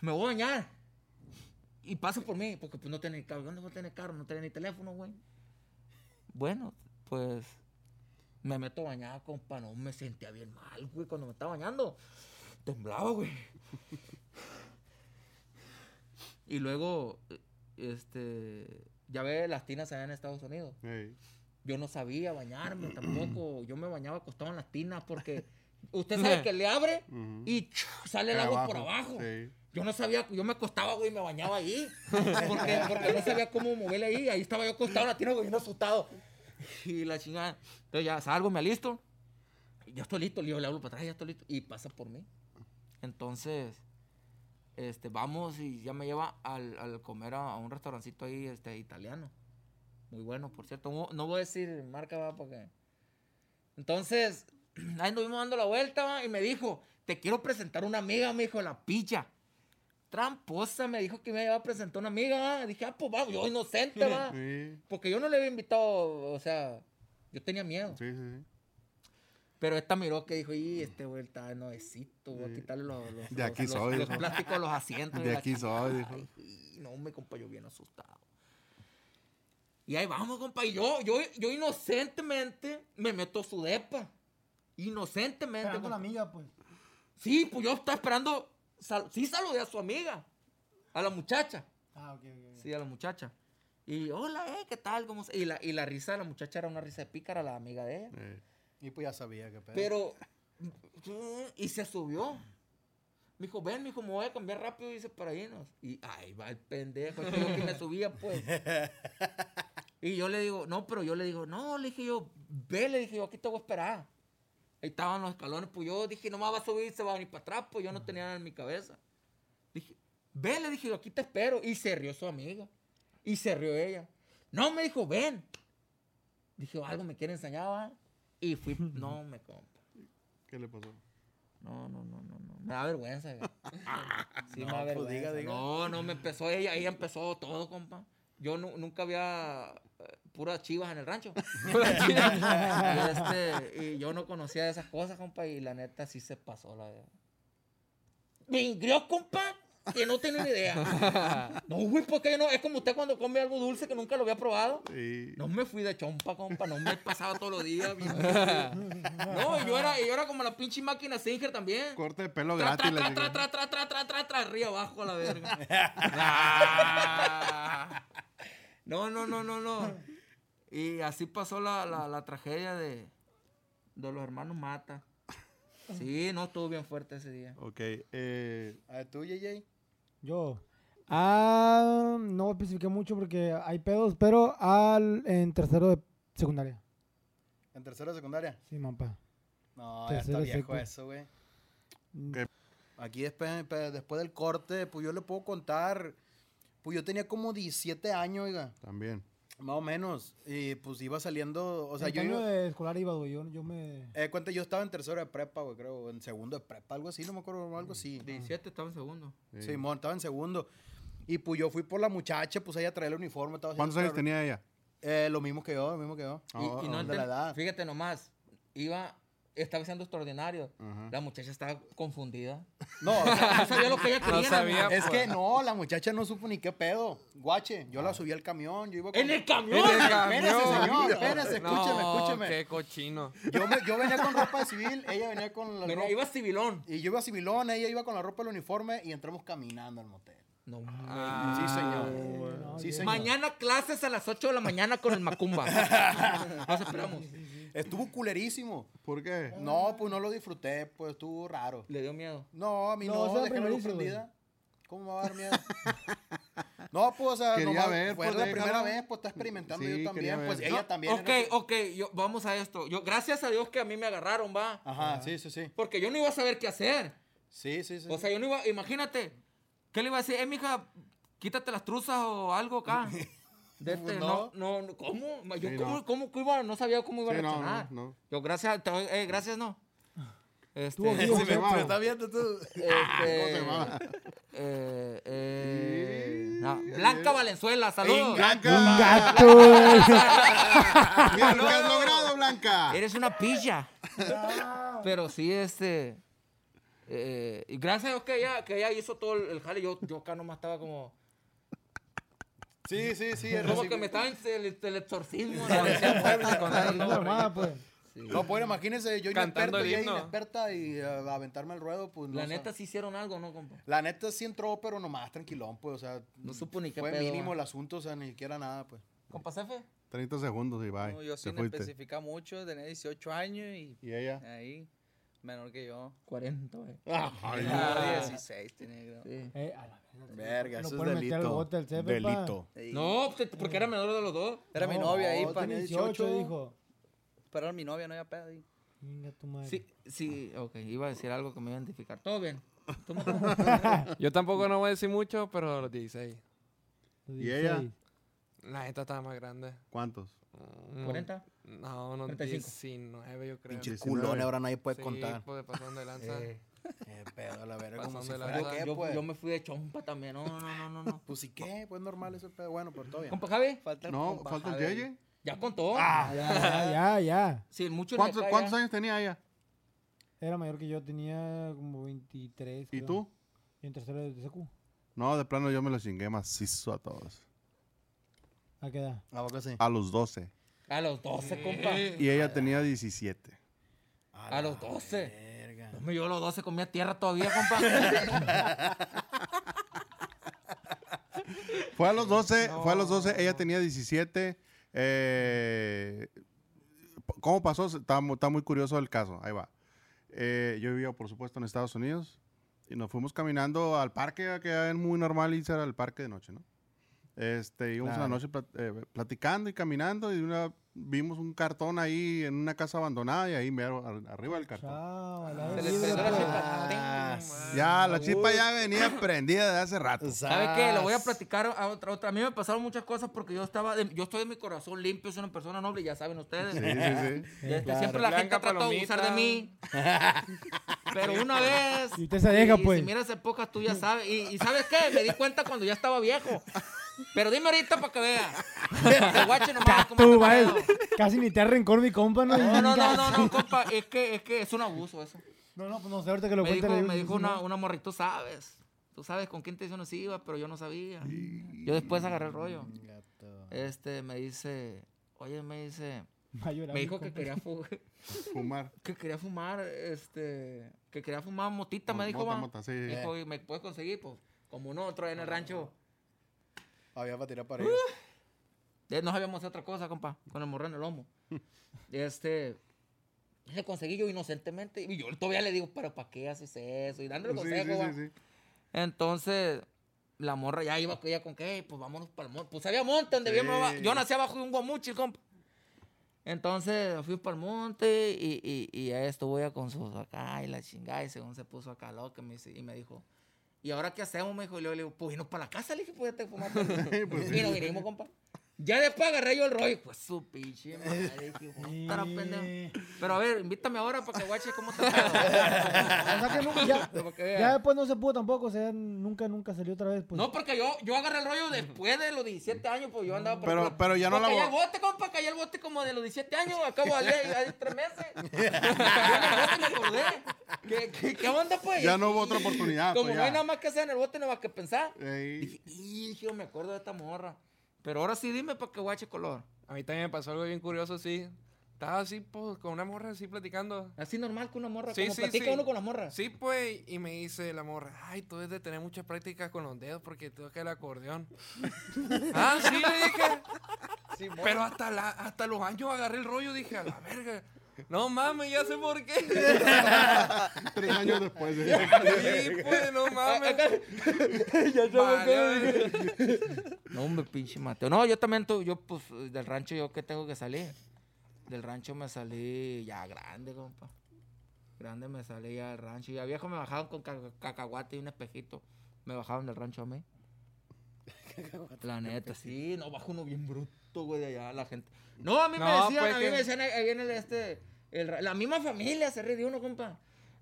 Speaker 4: me voy a bañar. Y pasa por mí, porque pues no tiene carro. ¿Dónde no tiene carro? No tiene ni teléfono, güey. Bueno, pues me meto a bañar, compa. No, me sentía bien mal, güey, cuando me estaba bañando. Temblaba, güey. Y luego, este, ya ve las tinas allá en Estados Unidos.
Speaker 1: Ey.
Speaker 4: Yo no sabía bañarme tampoco. Yo me bañaba acostado en las tinas porque usted sabe que le abre y ¡chu! sale el agua por
Speaker 1: abajo,
Speaker 4: abajo.
Speaker 1: sí.
Speaker 4: Yo no sabía, yo me acostaba, güey, y me bañaba ahí. Porque, porque no sabía cómo moverle ahí. Ahí estaba yo acostado en la tina, güey, bien asustado. Y la chingada. Entonces ya salgo, me alisto. Y ya estoy listo, le digo, le hablo para atrás, ya estoy listo. Y pasa por mí. Entonces, este, vamos y ya me lleva al, al comer a, a un restaurancito ahí, este, italiano. Muy bueno, por cierto. No, no voy a decir marca, va, porque... Entonces, ahí nos vimos dando la vuelta, va, y me dijo, te quiero presentar una amiga, me dijo, la pilla. Tramposa, me dijo que me iba a presentar una amiga, va. Dije, ah, pues vamos, yo inocente, va.
Speaker 1: Sí,
Speaker 4: Porque yo no le había invitado, o sea, yo tenía miedo.
Speaker 1: sí, sí, sí.
Speaker 4: Pero esta miró que dijo, y este güey está nuevecito, voy a quitarle los, los,
Speaker 1: De aquí
Speaker 4: los-
Speaker 1: soy,
Speaker 4: los
Speaker 1: dijo.
Speaker 4: plásticos de los asientos. y
Speaker 1: De
Speaker 4: la
Speaker 1: aquí soy, dijo.
Speaker 4: Ay, no, me compa, yo bien asustado. Y ahí vamos, compa. Y yo, yo, yo inocentemente me meto a su depa. Inocentemente.
Speaker 3: Esperando la amiga, pues.
Speaker 4: Sí, pues yo estaba esperando. sal- sí saludé a su amiga. A la muchacha.
Speaker 3: Ah, ok, ok.
Speaker 4: Sí, a la muchacha. Y, hola, eh, ¿qué tal? ¿Cómo se-?" y, la, y la risa de la muchacha era una risa de pícara, la amiga de ella.
Speaker 1: Eh,
Speaker 2: Y pues ya sabía que pedo.
Speaker 4: Pero, y se subió. Me dijo, ven, me dijo, me voy a cambiar rápido, dice, para irnos. Y ahí va el pendejo, el que me subía, pues. Y yo le digo, no, pero yo le digo, no, le dije yo, ve, le dije yo, aquí te voy a esperar. Ahí estaban los escalones, pues yo dije, no me va a subir, se va a venir para atrás, pues yo no tenía nada en mi cabeza. Dije, ve, le dije yo, aquí te espero. Y se rió su amiga. Y se rió ella. No, me dijo, ven. Dije, algo me quiere enseñar, ¿va?". Y fui, no, me compra.
Speaker 1: ¿Qué le pasó?
Speaker 4: No, no, no, no, no. Me da vergüenza. güey. Sí, me
Speaker 2: No, pues, diga, diga.
Speaker 4: No, no, me empezó ella, ella empezó todo, compa. Yo nu- nunca había eh, puras chivas en el rancho. y, este, y yo no conocía esas cosas, compa, y la neta sí se pasó, la verdad. Me ingrió, compa, que no tenía ni idea. No, güey, porque no? Es como usted cuando come algo dulce que nunca lo había probado.
Speaker 1: Sí.
Speaker 4: No me fui de chompa, compa, no me pasaba todos los días. no, y yo era, y yo era como la pinche máquina Singer también.
Speaker 1: Corte de pelo
Speaker 4: Tra,
Speaker 1: gratis.
Speaker 4: tra, tra, tra, tra, tra, tra, tra, tra, arriba, abajo a la verga. No, no, no, no, no. Y así pasó la, la, la tragedia de, de los hermanos Mata. Sí, no, estuvo bien fuerte ese día.
Speaker 1: Ok. Eh,
Speaker 2: A tú, JJ.
Speaker 3: Yo. Ah, no especifiqué mucho porque hay pedos, pero al, en tercero de secundaria.
Speaker 2: ¿En tercera de secundaria?
Speaker 3: Sí, mampa.
Speaker 2: No, ya está
Speaker 3: Tercero
Speaker 2: viejo
Speaker 3: secu.
Speaker 2: eso, güey.
Speaker 1: ¿Qué?
Speaker 2: Aquí después, después del corte, pues yo le puedo contar. Pues yo tenía como 17 años, oiga.
Speaker 1: también.
Speaker 2: Más o menos. Y pues iba saliendo. O sea,
Speaker 3: ¿En
Speaker 2: yo. iba-
Speaker 3: de escolar iba, güey? Yo, yo me...
Speaker 2: Eh, cuenta, yo estaba en tercero de prepa, güey, creo. En segundo de prepa, algo así, no me acuerdo, algo así.
Speaker 4: 17 estaba en segundo.
Speaker 1: Sí.
Speaker 2: Simón, estaba en segundo. Y pues yo fui por la muchacha, pues ella traía el uniforme. estaba
Speaker 1: ¿Cuántos años tenía ella?
Speaker 2: Eh, lo mismo que yo, lo mismo que yo.
Speaker 4: Y,
Speaker 1: Ah,
Speaker 4: y no
Speaker 1: ah,
Speaker 2: de la edad.
Speaker 4: Fíjate nomás, iba, estaba siendo extraordinario. La muchacha estaba confundida.
Speaker 2: No, o sea,
Speaker 4: No sabía lo que ella quería.
Speaker 5: No sabía,
Speaker 2: es que no, la muchacha no supo ni qué pedo. Guache, yo la subí al camión, yo iba con...
Speaker 4: ¡En el camión!
Speaker 5: En el
Speaker 2: Espérese,
Speaker 5: camión.
Speaker 2: señor, espérese, escúcheme,
Speaker 5: No,
Speaker 2: escúcheme.
Speaker 5: Qué cochino.
Speaker 2: Yo, me- yo venía con ropa de civil, ella venía con la
Speaker 4: Venía-
Speaker 2: ropa...
Speaker 4: iba civilón.
Speaker 2: Y yo iba civilón, ella iba con la ropa del uniforme y entramos caminando al motel.
Speaker 4: No,
Speaker 5: Ah,
Speaker 2: Sí, señor.
Speaker 3: no,
Speaker 2: Sí, señor.
Speaker 4: Mañana clases a las 8 de la mañana con el Macumba. Nos esperamos.
Speaker 2: Estuvo culerísimo.
Speaker 1: ¿Por qué?
Speaker 2: No, pues no lo disfruté, pues estuvo raro.
Speaker 4: Le dio miedo.
Speaker 2: No, a mí
Speaker 3: No,
Speaker 2: no,
Speaker 3: o sea,
Speaker 2: dejé la luz prendida. ¿Cómo me va a dar miedo? No, pues, o sea,
Speaker 1: Quería
Speaker 2: nomás
Speaker 1: ver,
Speaker 2: fue
Speaker 1: pues,
Speaker 2: la
Speaker 1: déjalo.
Speaker 2: primera vez, pues, está experimentando
Speaker 1: Sí,
Speaker 2: yo también. Pues,
Speaker 1: ver.
Speaker 2: ella
Speaker 4: No,
Speaker 2: también.
Speaker 4: Ok, ok, yo, vamos a esto. Yo, gracias a Dios que a mí me agarraron, va.
Speaker 2: Ajá, sí, sí, sí.
Speaker 4: Porque yo no iba a saber qué hacer.
Speaker 2: Sí, sí, sí.
Speaker 4: O sea, yo no iba, imagínate, ¿qué le iba a decir? Eh, mija, quítate las truzas o algo acá. De este, no, no, no, ¿cómo? Yo
Speaker 1: Sí,
Speaker 4: cómo,
Speaker 1: no.
Speaker 4: cómo, cómo iba, no sabía cómo iba
Speaker 1: Sí,
Speaker 4: a reaccionar.
Speaker 1: no, no.
Speaker 4: Yo, gracias, te eh, gracias, no. Este.
Speaker 1: ¿Cómo se
Speaker 2: Pero
Speaker 1: llamaba?
Speaker 2: está viendo tú.
Speaker 4: este,
Speaker 1: ¿Cómo se llamaba?
Speaker 4: eh, eh, no, Blanca. Valenzuela, saludos.
Speaker 1: Blanca.
Speaker 3: Un gato.
Speaker 1: Mira lo que has logrado, Blanca.
Speaker 4: Eres una pilla. Pero sí, este. eh, y gracias a Dios que ella, que ella hizo todo el, el jale. Yo, yo acá nomás estaba como.
Speaker 2: Sí, sí, sí.
Speaker 4: Como que me estaba en el, el exorcismo. ¿no? Decía muebles con
Speaker 3: la
Speaker 4: no,
Speaker 3: pues.
Speaker 4: sí.
Speaker 2: No, pues imagínense, yo
Speaker 5: Cantando
Speaker 2: inexperto,
Speaker 5: el
Speaker 2: ella inexperta y eh, aventarme al ruedo, pues no
Speaker 4: La
Speaker 2: sé.
Speaker 4: neta sí hicieron algo, ¿no, compa?
Speaker 2: La neta sí entró, pero nomás tranquilón, pues, o sea.
Speaker 4: No supo ni qué
Speaker 2: Fue
Speaker 4: pedo,
Speaker 2: mínimo
Speaker 4: va.
Speaker 2: el asunto, o sea, ni siquiera nada, pues.
Speaker 4: Compa Cefe.
Speaker 1: 30 segundos y bye.
Speaker 6: No, yo
Speaker 1: Te
Speaker 6: sin
Speaker 1: fuiste.
Speaker 6: especificar mucho, tenía 18 años y
Speaker 1: ¿Y ella?
Speaker 6: ahí, menor que yo.
Speaker 4: 40, güey.
Speaker 6: Ah, 16 tenía, creo.
Speaker 4: Sí.
Speaker 3: Eh, a la
Speaker 2: Verga,
Speaker 3: No
Speaker 2: eso es delito. delito.
Speaker 4: No, porque era menor de los dos.
Speaker 6: Era mi
Speaker 3: No,
Speaker 6: novia ahí,
Speaker 3: no,
Speaker 6: pa.
Speaker 3: tenía
Speaker 2: 18,
Speaker 3: 18, dijo.
Speaker 6: Pero era mi novia, no había pedo ahí.
Speaker 3: Venga tu madre.
Speaker 4: Sí, sí, ok. Iba a decir algo que me iba a identificar. Todo bien. ¿Tú me-
Speaker 5: Yo tampoco no voy a decir mucho, pero los 16.
Speaker 3: Los
Speaker 1: ¿Y ella?
Speaker 3: 16.
Speaker 5: La neta estaba más grande.
Speaker 1: ¿Cuántos?
Speaker 5: Mm,
Speaker 4: ¿40?
Speaker 5: No, no,
Speaker 4: 35.
Speaker 5: 19 yo creo.
Speaker 2: Pinche
Speaker 1: 19.
Speaker 2: culón, ahora nadie puede
Speaker 5: Sí,
Speaker 2: contar.
Speaker 5: pues, de pasón de lanza.
Speaker 4: Eh,
Speaker 2: Eh, pedo, a la verga, como si
Speaker 5: de lanza.
Speaker 2: qué,
Speaker 4: yo,
Speaker 2: pues.
Speaker 4: yo me fui de chompa también. No, no, no, no, no.
Speaker 2: Pues, ¿y qué? Pues normal ese pedo. Bueno, pero todo bien.
Speaker 4: Compa Javi,
Speaker 6: Falta el
Speaker 1: No,
Speaker 6: compa
Speaker 1: falta el
Speaker 6: Javi.
Speaker 1: Yeye.
Speaker 4: ya contó.
Speaker 3: Ya, ya, ya, ya.
Speaker 4: Sí, mucho
Speaker 1: ¿Cuántos,
Speaker 4: acá
Speaker 1: cuántos
Speaker 4: ya.
Speaker 1: años tenía ella?
Speaker 3: Era mayor que yo, tenía como 23.
Speaker 1: ¿Y
Speaker 3: creo.
Speaker 1: tú?
Speaker 3: Y en tercero de TCQ.
Speaker 1: No, de plano yo me los chingué macizo a todos.
Speaker 3: ¿A qué edad?
Speaker 2: ¿A poco sí?
Speaker 1: A los 12.
Speaker 4: A los 12, compa.
Speaker 1: Y ella tenía 17.
Speaker 4: A los 12. Hombre, yo a los 12 comía tierra todavía, compa.
Speaker 1: Fue a los 12, fue a los 12, ella tenía 17. Eh, ¿Cómo pasó? Está, está muy curioso el caso. Ahí va. Eh, yo vivía, por supuesto, en Estados Unidos y nos fuimos caminando al parque, que es muy normal irse al parque de noche, ¿no? Este, íbamos
Speaker 2: Claro.
Speaker 1: una noche plat- eh, platicando y caminando y de una, vimos un cartón ahí en una casa abandonada y ahí mero, ar- arriba del cartón.
Speaker 3: Chao, a la
Speaker 4: Se le
Speaker 3: vida,
Speaker 4: prendió la chispa.
Speaker 2: Ah,
Speaker 1: Ya, la chispa ya venía prendida de hace rato.
Speaker 4: ¿Sabe qué? Le voy a platicar a otra, otra. A mí me pasaron muchas cosas porque yo estaba, de- yo estoy de mi corazón limpio, soy una persona noble, ya saben ustedes.
Speaker 1: Sí, sí, sí.
Speaker 4: Y este,
Speaker 2: Claro.
Speaker 4: Siempre la gente
Speaker 5: Blanca
Speaker 4: ha tratado de abusar de mí. Pero una vez.
Speaker 3: Y usted se deja,
Speaker 4: y
Speaker 3: pues.
Speaker 4: Si miras épocas, tú ya sabes. Y, y ¿sabes qué? Me di cuenta cuando ya estaba viejo. Pero dime ahorita para que vea. El guache nomás cómo
Speaker 3: Tú,
Speaker 4: te
Speaker 3: vale,
Speaker 4: pedo.
Speaker 3: casi ni te rencor mi compa, ¿no?
Speaker 4: No, no, no, no, no, compa. Es que, es que es un abuso eso.
Speaker 3: No, no, pues no sé, ahorita que lo
Speaker 4: Me
Speaker 3: cuente.
Speaker 4: dijo,
Speaker 3: le
Speaker 4: me dijo una, una morrita, tú sabes. Tú sabes con qué intención se iba, pero yo no sabía. Yo después agarré el rollo. Este, me dice, oye, me dice,
Speaker 3: Va a llorar
Speaker 4: me
Speaker 3: mi
Speaker 4: dijo que
Speaker 3: compa.
Speaker 4: quería, fu-
Speaker 1: Fumar.
Speaker 4: que quería fumar, este, que quería fumar motita, me dijo,
Speaker 1: Mota,
Speaker 4: va.
Speaker 1: mota, sí.
Speaker 4: Me dijo, ¿y me puedes conseguir? Pues, como no, otro en el rancho.
Speaker 2: Había para tirar para arriba.
Speaker 4: Eh, No sabíamos otra cosa, compa, con el morro en el lomo. Este, le conseguí yo inocentemente. Y yo todavía le digo, pero ¿para qué haces eso? Y dándole
Speaker 1: Sí,
Speaker 4: consejo,
Speaker 1: sí, sí.
Speaker 4: Entonces, la morra ya iba ella con que, pues vámonos para el monte. Pues había monte donde vivíamos. Yo nací abajo de un guamuchi, compa. Entonces fui para el monte y, y, y estuvo ella con sus acá y la chingada y según se puso acá loca me, y me dijo, ¿y ahora qué hacemos? Me dijo, y luego le digo, pues irnos para la casa, le dije, pues ya te fumaste.
Speaker 1: Pues
Speaker 4: y nos vinimos, compa. Ya después agarré yo el rollo, pues su pinche madre, dije, "Puta la pendeja". Pero a ver, invítame ahora para que guache cómo te pedo.
Speaker 3: O sea que nunca, ya, ya después no se pudo tampoco, o sea, nunca, nunca salió otra vez. Pues.
Speaker 4: No, porque yo, yo agarré el rollo después de los 17 años, pues yo andaba por
Speaker 1: Pero-
Speaker 4: ejemplo,
Speaker 1: pero ya no
Speaker 4: pues,
Speaker 1: la
Speaker 4: caía
Speaker 1: vo-
Speaker 4: el bote, compa, caía el bote como de los 17 años, acabo de leer, hace tres meses. Yo me acordé. ¿Qué, qué, qué onda, pues?
Speaker 1: Ya no hubo otra oportunidad,
Speaker 4: Como
Speaker 1: pues,
Speaker 4: no hay nada más que hacer en el bote, no más que pensar.
Speaker 1: Ey.
Speaker 4: Dije, hijo, me acuerdo de esta morra. Pero ahora sí dime para que guache color.
Speaker 5: A mí también me pasó algo bien curioso, sí. Estaba así, pues, con una morra así platicando.
Speaker 4: Así normal que una morra,
Speaker 5: Sí,
Speaker 4: como
Speaker 5: sí,
Speaker 4: platica
Speaker 5: sí.
Speaker 4: uno con la morra.
Speaker 5: Sí, pues, y me dice la morra, ay, tú debes de tener mucha práctica con los dedos porque tú que el acordeón. ah, sí, le dije. Pero hasta, la, hasta los años agarré el rollo, dije, a la verga. No mames, ya sé por qué.
Speaker 1: Tres años después. ¿eh?
Speaker 5: Sí, pues, no mames.
Speaker 4: ya
Speaker 5: Vale,
Speaker 4: No, hombre, pinche Mateo. No, yo también, tu- yo, pues, del rancho, yo que tengo que salir. Del rancho me salí ya grande, compa. Grande me salí ya del rancho. Ya viejo me bajaban con ca- cacahuate y un espejito. Me bajaban del rancho a mí. La neta, sí, no, bajo uno bien bruto, güey, de allá, la gente. No, a mí me decían,
Speaker 5: pues
Speaker 4: a mí
Speaker 5: que-
Speaker 4: me decían, ahí viene el, este, el la misma familia se ríe de uno, compa.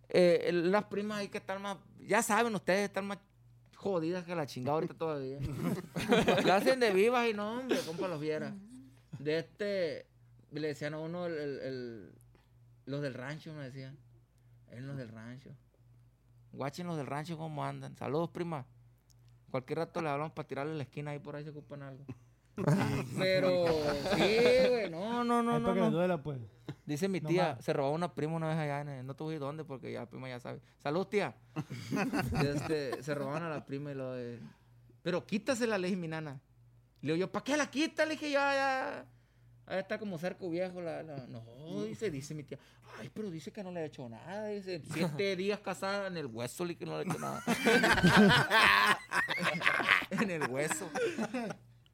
Speaker 4: Eh, el- las primas ahí que están más, ya saben ustedes, están más jodidas que la chingada ahorita todavía. La hacen de vivas y no, hombre, compa, los viera. De este, le decían a uno, el, el- el- los del rancho, me decían. En los del rancho. Guachen los del rancho cómo andan. Saludos, prima. Cualquier rato le hablamos para tirarle la esquina ahí por ahí se ocupan algo. Pero, sí, güey, no, no, no, no.
Speaker 3: para que le
Speaker 4: no.
Speaker 3: duela, pues.
Speaker 4: Dice mi tía, se robó una prima una vez allá, en el- no te voy a ir dónde porque ya la prima ya sabe. Salud, tía. este, se robaron a la prima y lo de... Pero quítasela, le dije mi nana. Le digo yo, ¿para qué la quita? Le dije, ya, ya. Ahí está como cerco viejo. La, la- No, dice, dice mi tía. Ay, pero dice que no le ha hecho nada. Dice, siete días casada en el hueso, le dije que no le ha hecho nada. en el hueso.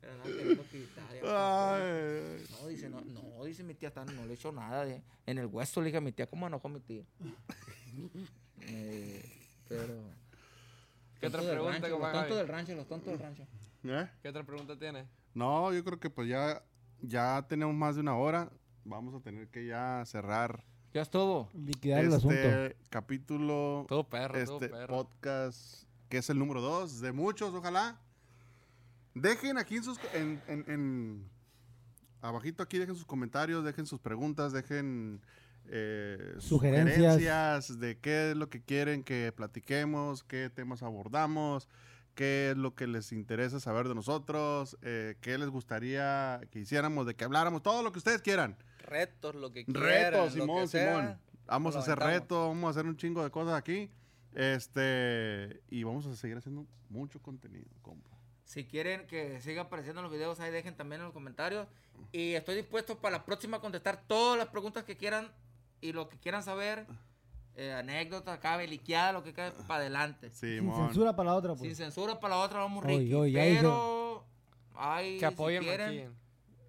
Speaker 4: Pero no, queriendo quitar, ya,
Speaker 1: Ay,
Speaker 4: no, dice, no, no, dice mi tía, está- no le he hecho nada. de- en el hueso le dije a mi tía, ¿cómo enojó mi tía? Eh, pero.
Speaker 5: ¿Qué otra pregunta,
Speaker 4: rancho, Los tontos del rancho, los tontos del rancho.
Speaker 1: ¿eh?
Speaker 5: ¿Qué otra pregunta tienes?
Speaker 1: No, yo creo que pues ya, ya tenemos más de una hora. Vamos a tener que ya cerrar
Speaker 4: Ya estuvo.
Speaker 3: Liquidar el asunto.
Speaker 1: este capítulo,
Speaker 5: Todo perro, todo
Speaker 1: este
Speaker 5: perro.
Speaker 1: podcast, que es el número dos de muchos, ojalá. Dejen aquí en sus, en, en- en- abajito aquí, dejen sus comentarios, dejen sus preguntas, dejen eh,
Speaker 3: Sugerencias.
Speaker 1: sugerencias de qué es lo que quieren que platiquemos, qué temas abordamos, qué es lo que les interesa saber de nosotros, eh, qué les gustaría que hiciéramos, de que habláramos, todo lo que ustedes quieran.
Speaker 6: Retos, lo que quieran.
Speaker 1: Retos, Simón. Simón. Vamos a hacer retos, vamos a hacer un chingo de cosas aquí. Este, y vamos a seguir haciendo mucho contenido, compa.
Speaker 4: Si quieren que siga apareciendo en los videos, ahí dejen también en los comentarios. Y estoy dispuesto para la próxima a contestar todas las preguntas que quieran y lo que quieran saber. Eh, anécdotas, acá, beliqueada, lo que quede para adelante.
Speaker 3: Sin
Speaker 1: Simón.
Speaker 3: censura para la otra,
Speaker 4: Sin
Speaker 3: pues.
Speaker 4: censura para la otra, vamos Ricky.
Speaker 3: ya dije-
Speaker 4: pero, ay,
Speaker 5: Que apoyen
Speaker 4: si quieren.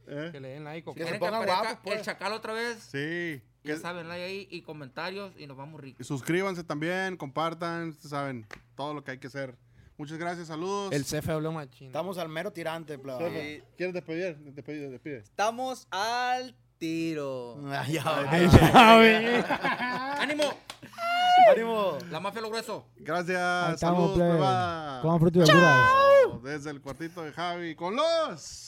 Speaker 1: ¿Eh?
Speaker 5: Que le den like. o
Speaker 4: si
Speaker 6: Que se
Speaker 4: quieren
Speaker 6: pongan
Speaker 4: aparezca
Speaker 6: guapos, pues.
Speaker 4: el chacal otra vez,
Speaker 1: Sí.
Speaker 4: ya
Speaker 1: que-
Speaker 4: saben, like ahí y comentarios y nos vamos ricos.
Speaker 1: suscríbanse también, compartan, ustedes saben, todo lo que hay que hacer. Muchas gracias, saludos.
Speaker 5: El CF habló machín.
Speaker 2: Estamos al mero tirante, plebe.
Speaker 1: ¿Quieres despedir? Despide, despide.
Speaker 6: Estamos al tiro.
Speaker 2: Ah, ya,
Speaker 3: Ay,
Speaker 2: ya.
Speaker 3: ya, güey.
Speaker 4: ¡Ánimo!
Speaker 2: Ánimo.
Speaker 4: La mafia lo grueso.
Speaker 1: Gracias,
Speaker 3: estamos,
Speaker 1: saludos.
Speaker 3: Coman fruta y verduras.
Speaker 1: Desde el cuartito de Javi con los.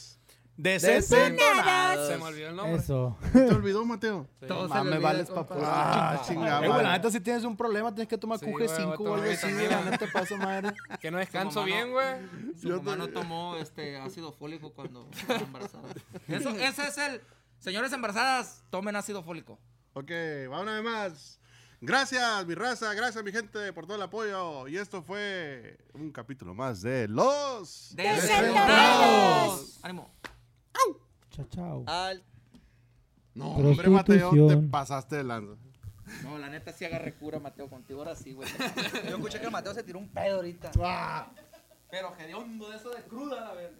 Speaker 2: Desentonados.
Speaker 5: Se me olvidó el nombre.
Speaker 3: Eso.
Speaker 1: ¿Te olvidó, Mateo?
Speaker 5: Sí.
Speaker 4: Todo se olvida,
Speaker 2: vales
Speaker 4: compa.
Speaker 2: pa' puro.
Speaker 1: Ah,
Speaker 2: Eh,
Speaker 1: chingada.
Speaker 2: güey, la
Speaker 1: madre.
Speaker 2: neta, si tienes un problema, tienes que tomar
Speaker 5: Sí,
Speaker 2: QG5
Speaker 5: güey, voy a
Speaker 2: o algo así. La neta, paso madre.
Speaker 5: Que no descanso
Speaker 4: mamá
Speaker 5: bien,
Speaker 4: no-
Speaker 5: güey.
Speaker 4: Su mamá no tomó este ácido fólico cuando estaba embarazada. Eso, ese es el. Señores embarazadas, tomen ácido fólico.
Speaker 1: Ok, va una vez más. Gracias, mi raza, gracias, mi gente, por todo el apoyo. Y esto fue un capítulo más de Los.
Speaker 4: ¡Desentonados! ¡Ánimo!
Speaker 3: Chao, chao.
Speaker 6: Al
Speaker 1: No, hombre, Mateo, te pasaste de lanza.
Speaker 4: No, la neta sí agarré cura, Mateo, contigo ahora sí, güey.
Speaker 6: Yo escuché que el Mateo se tiró un pedo ahorita.
Speaker 4: Pero hediondo de eso de cruda, la verga.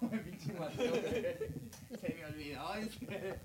Speaker 4: Pinche Mateo, güey. Se me olvidó. dice.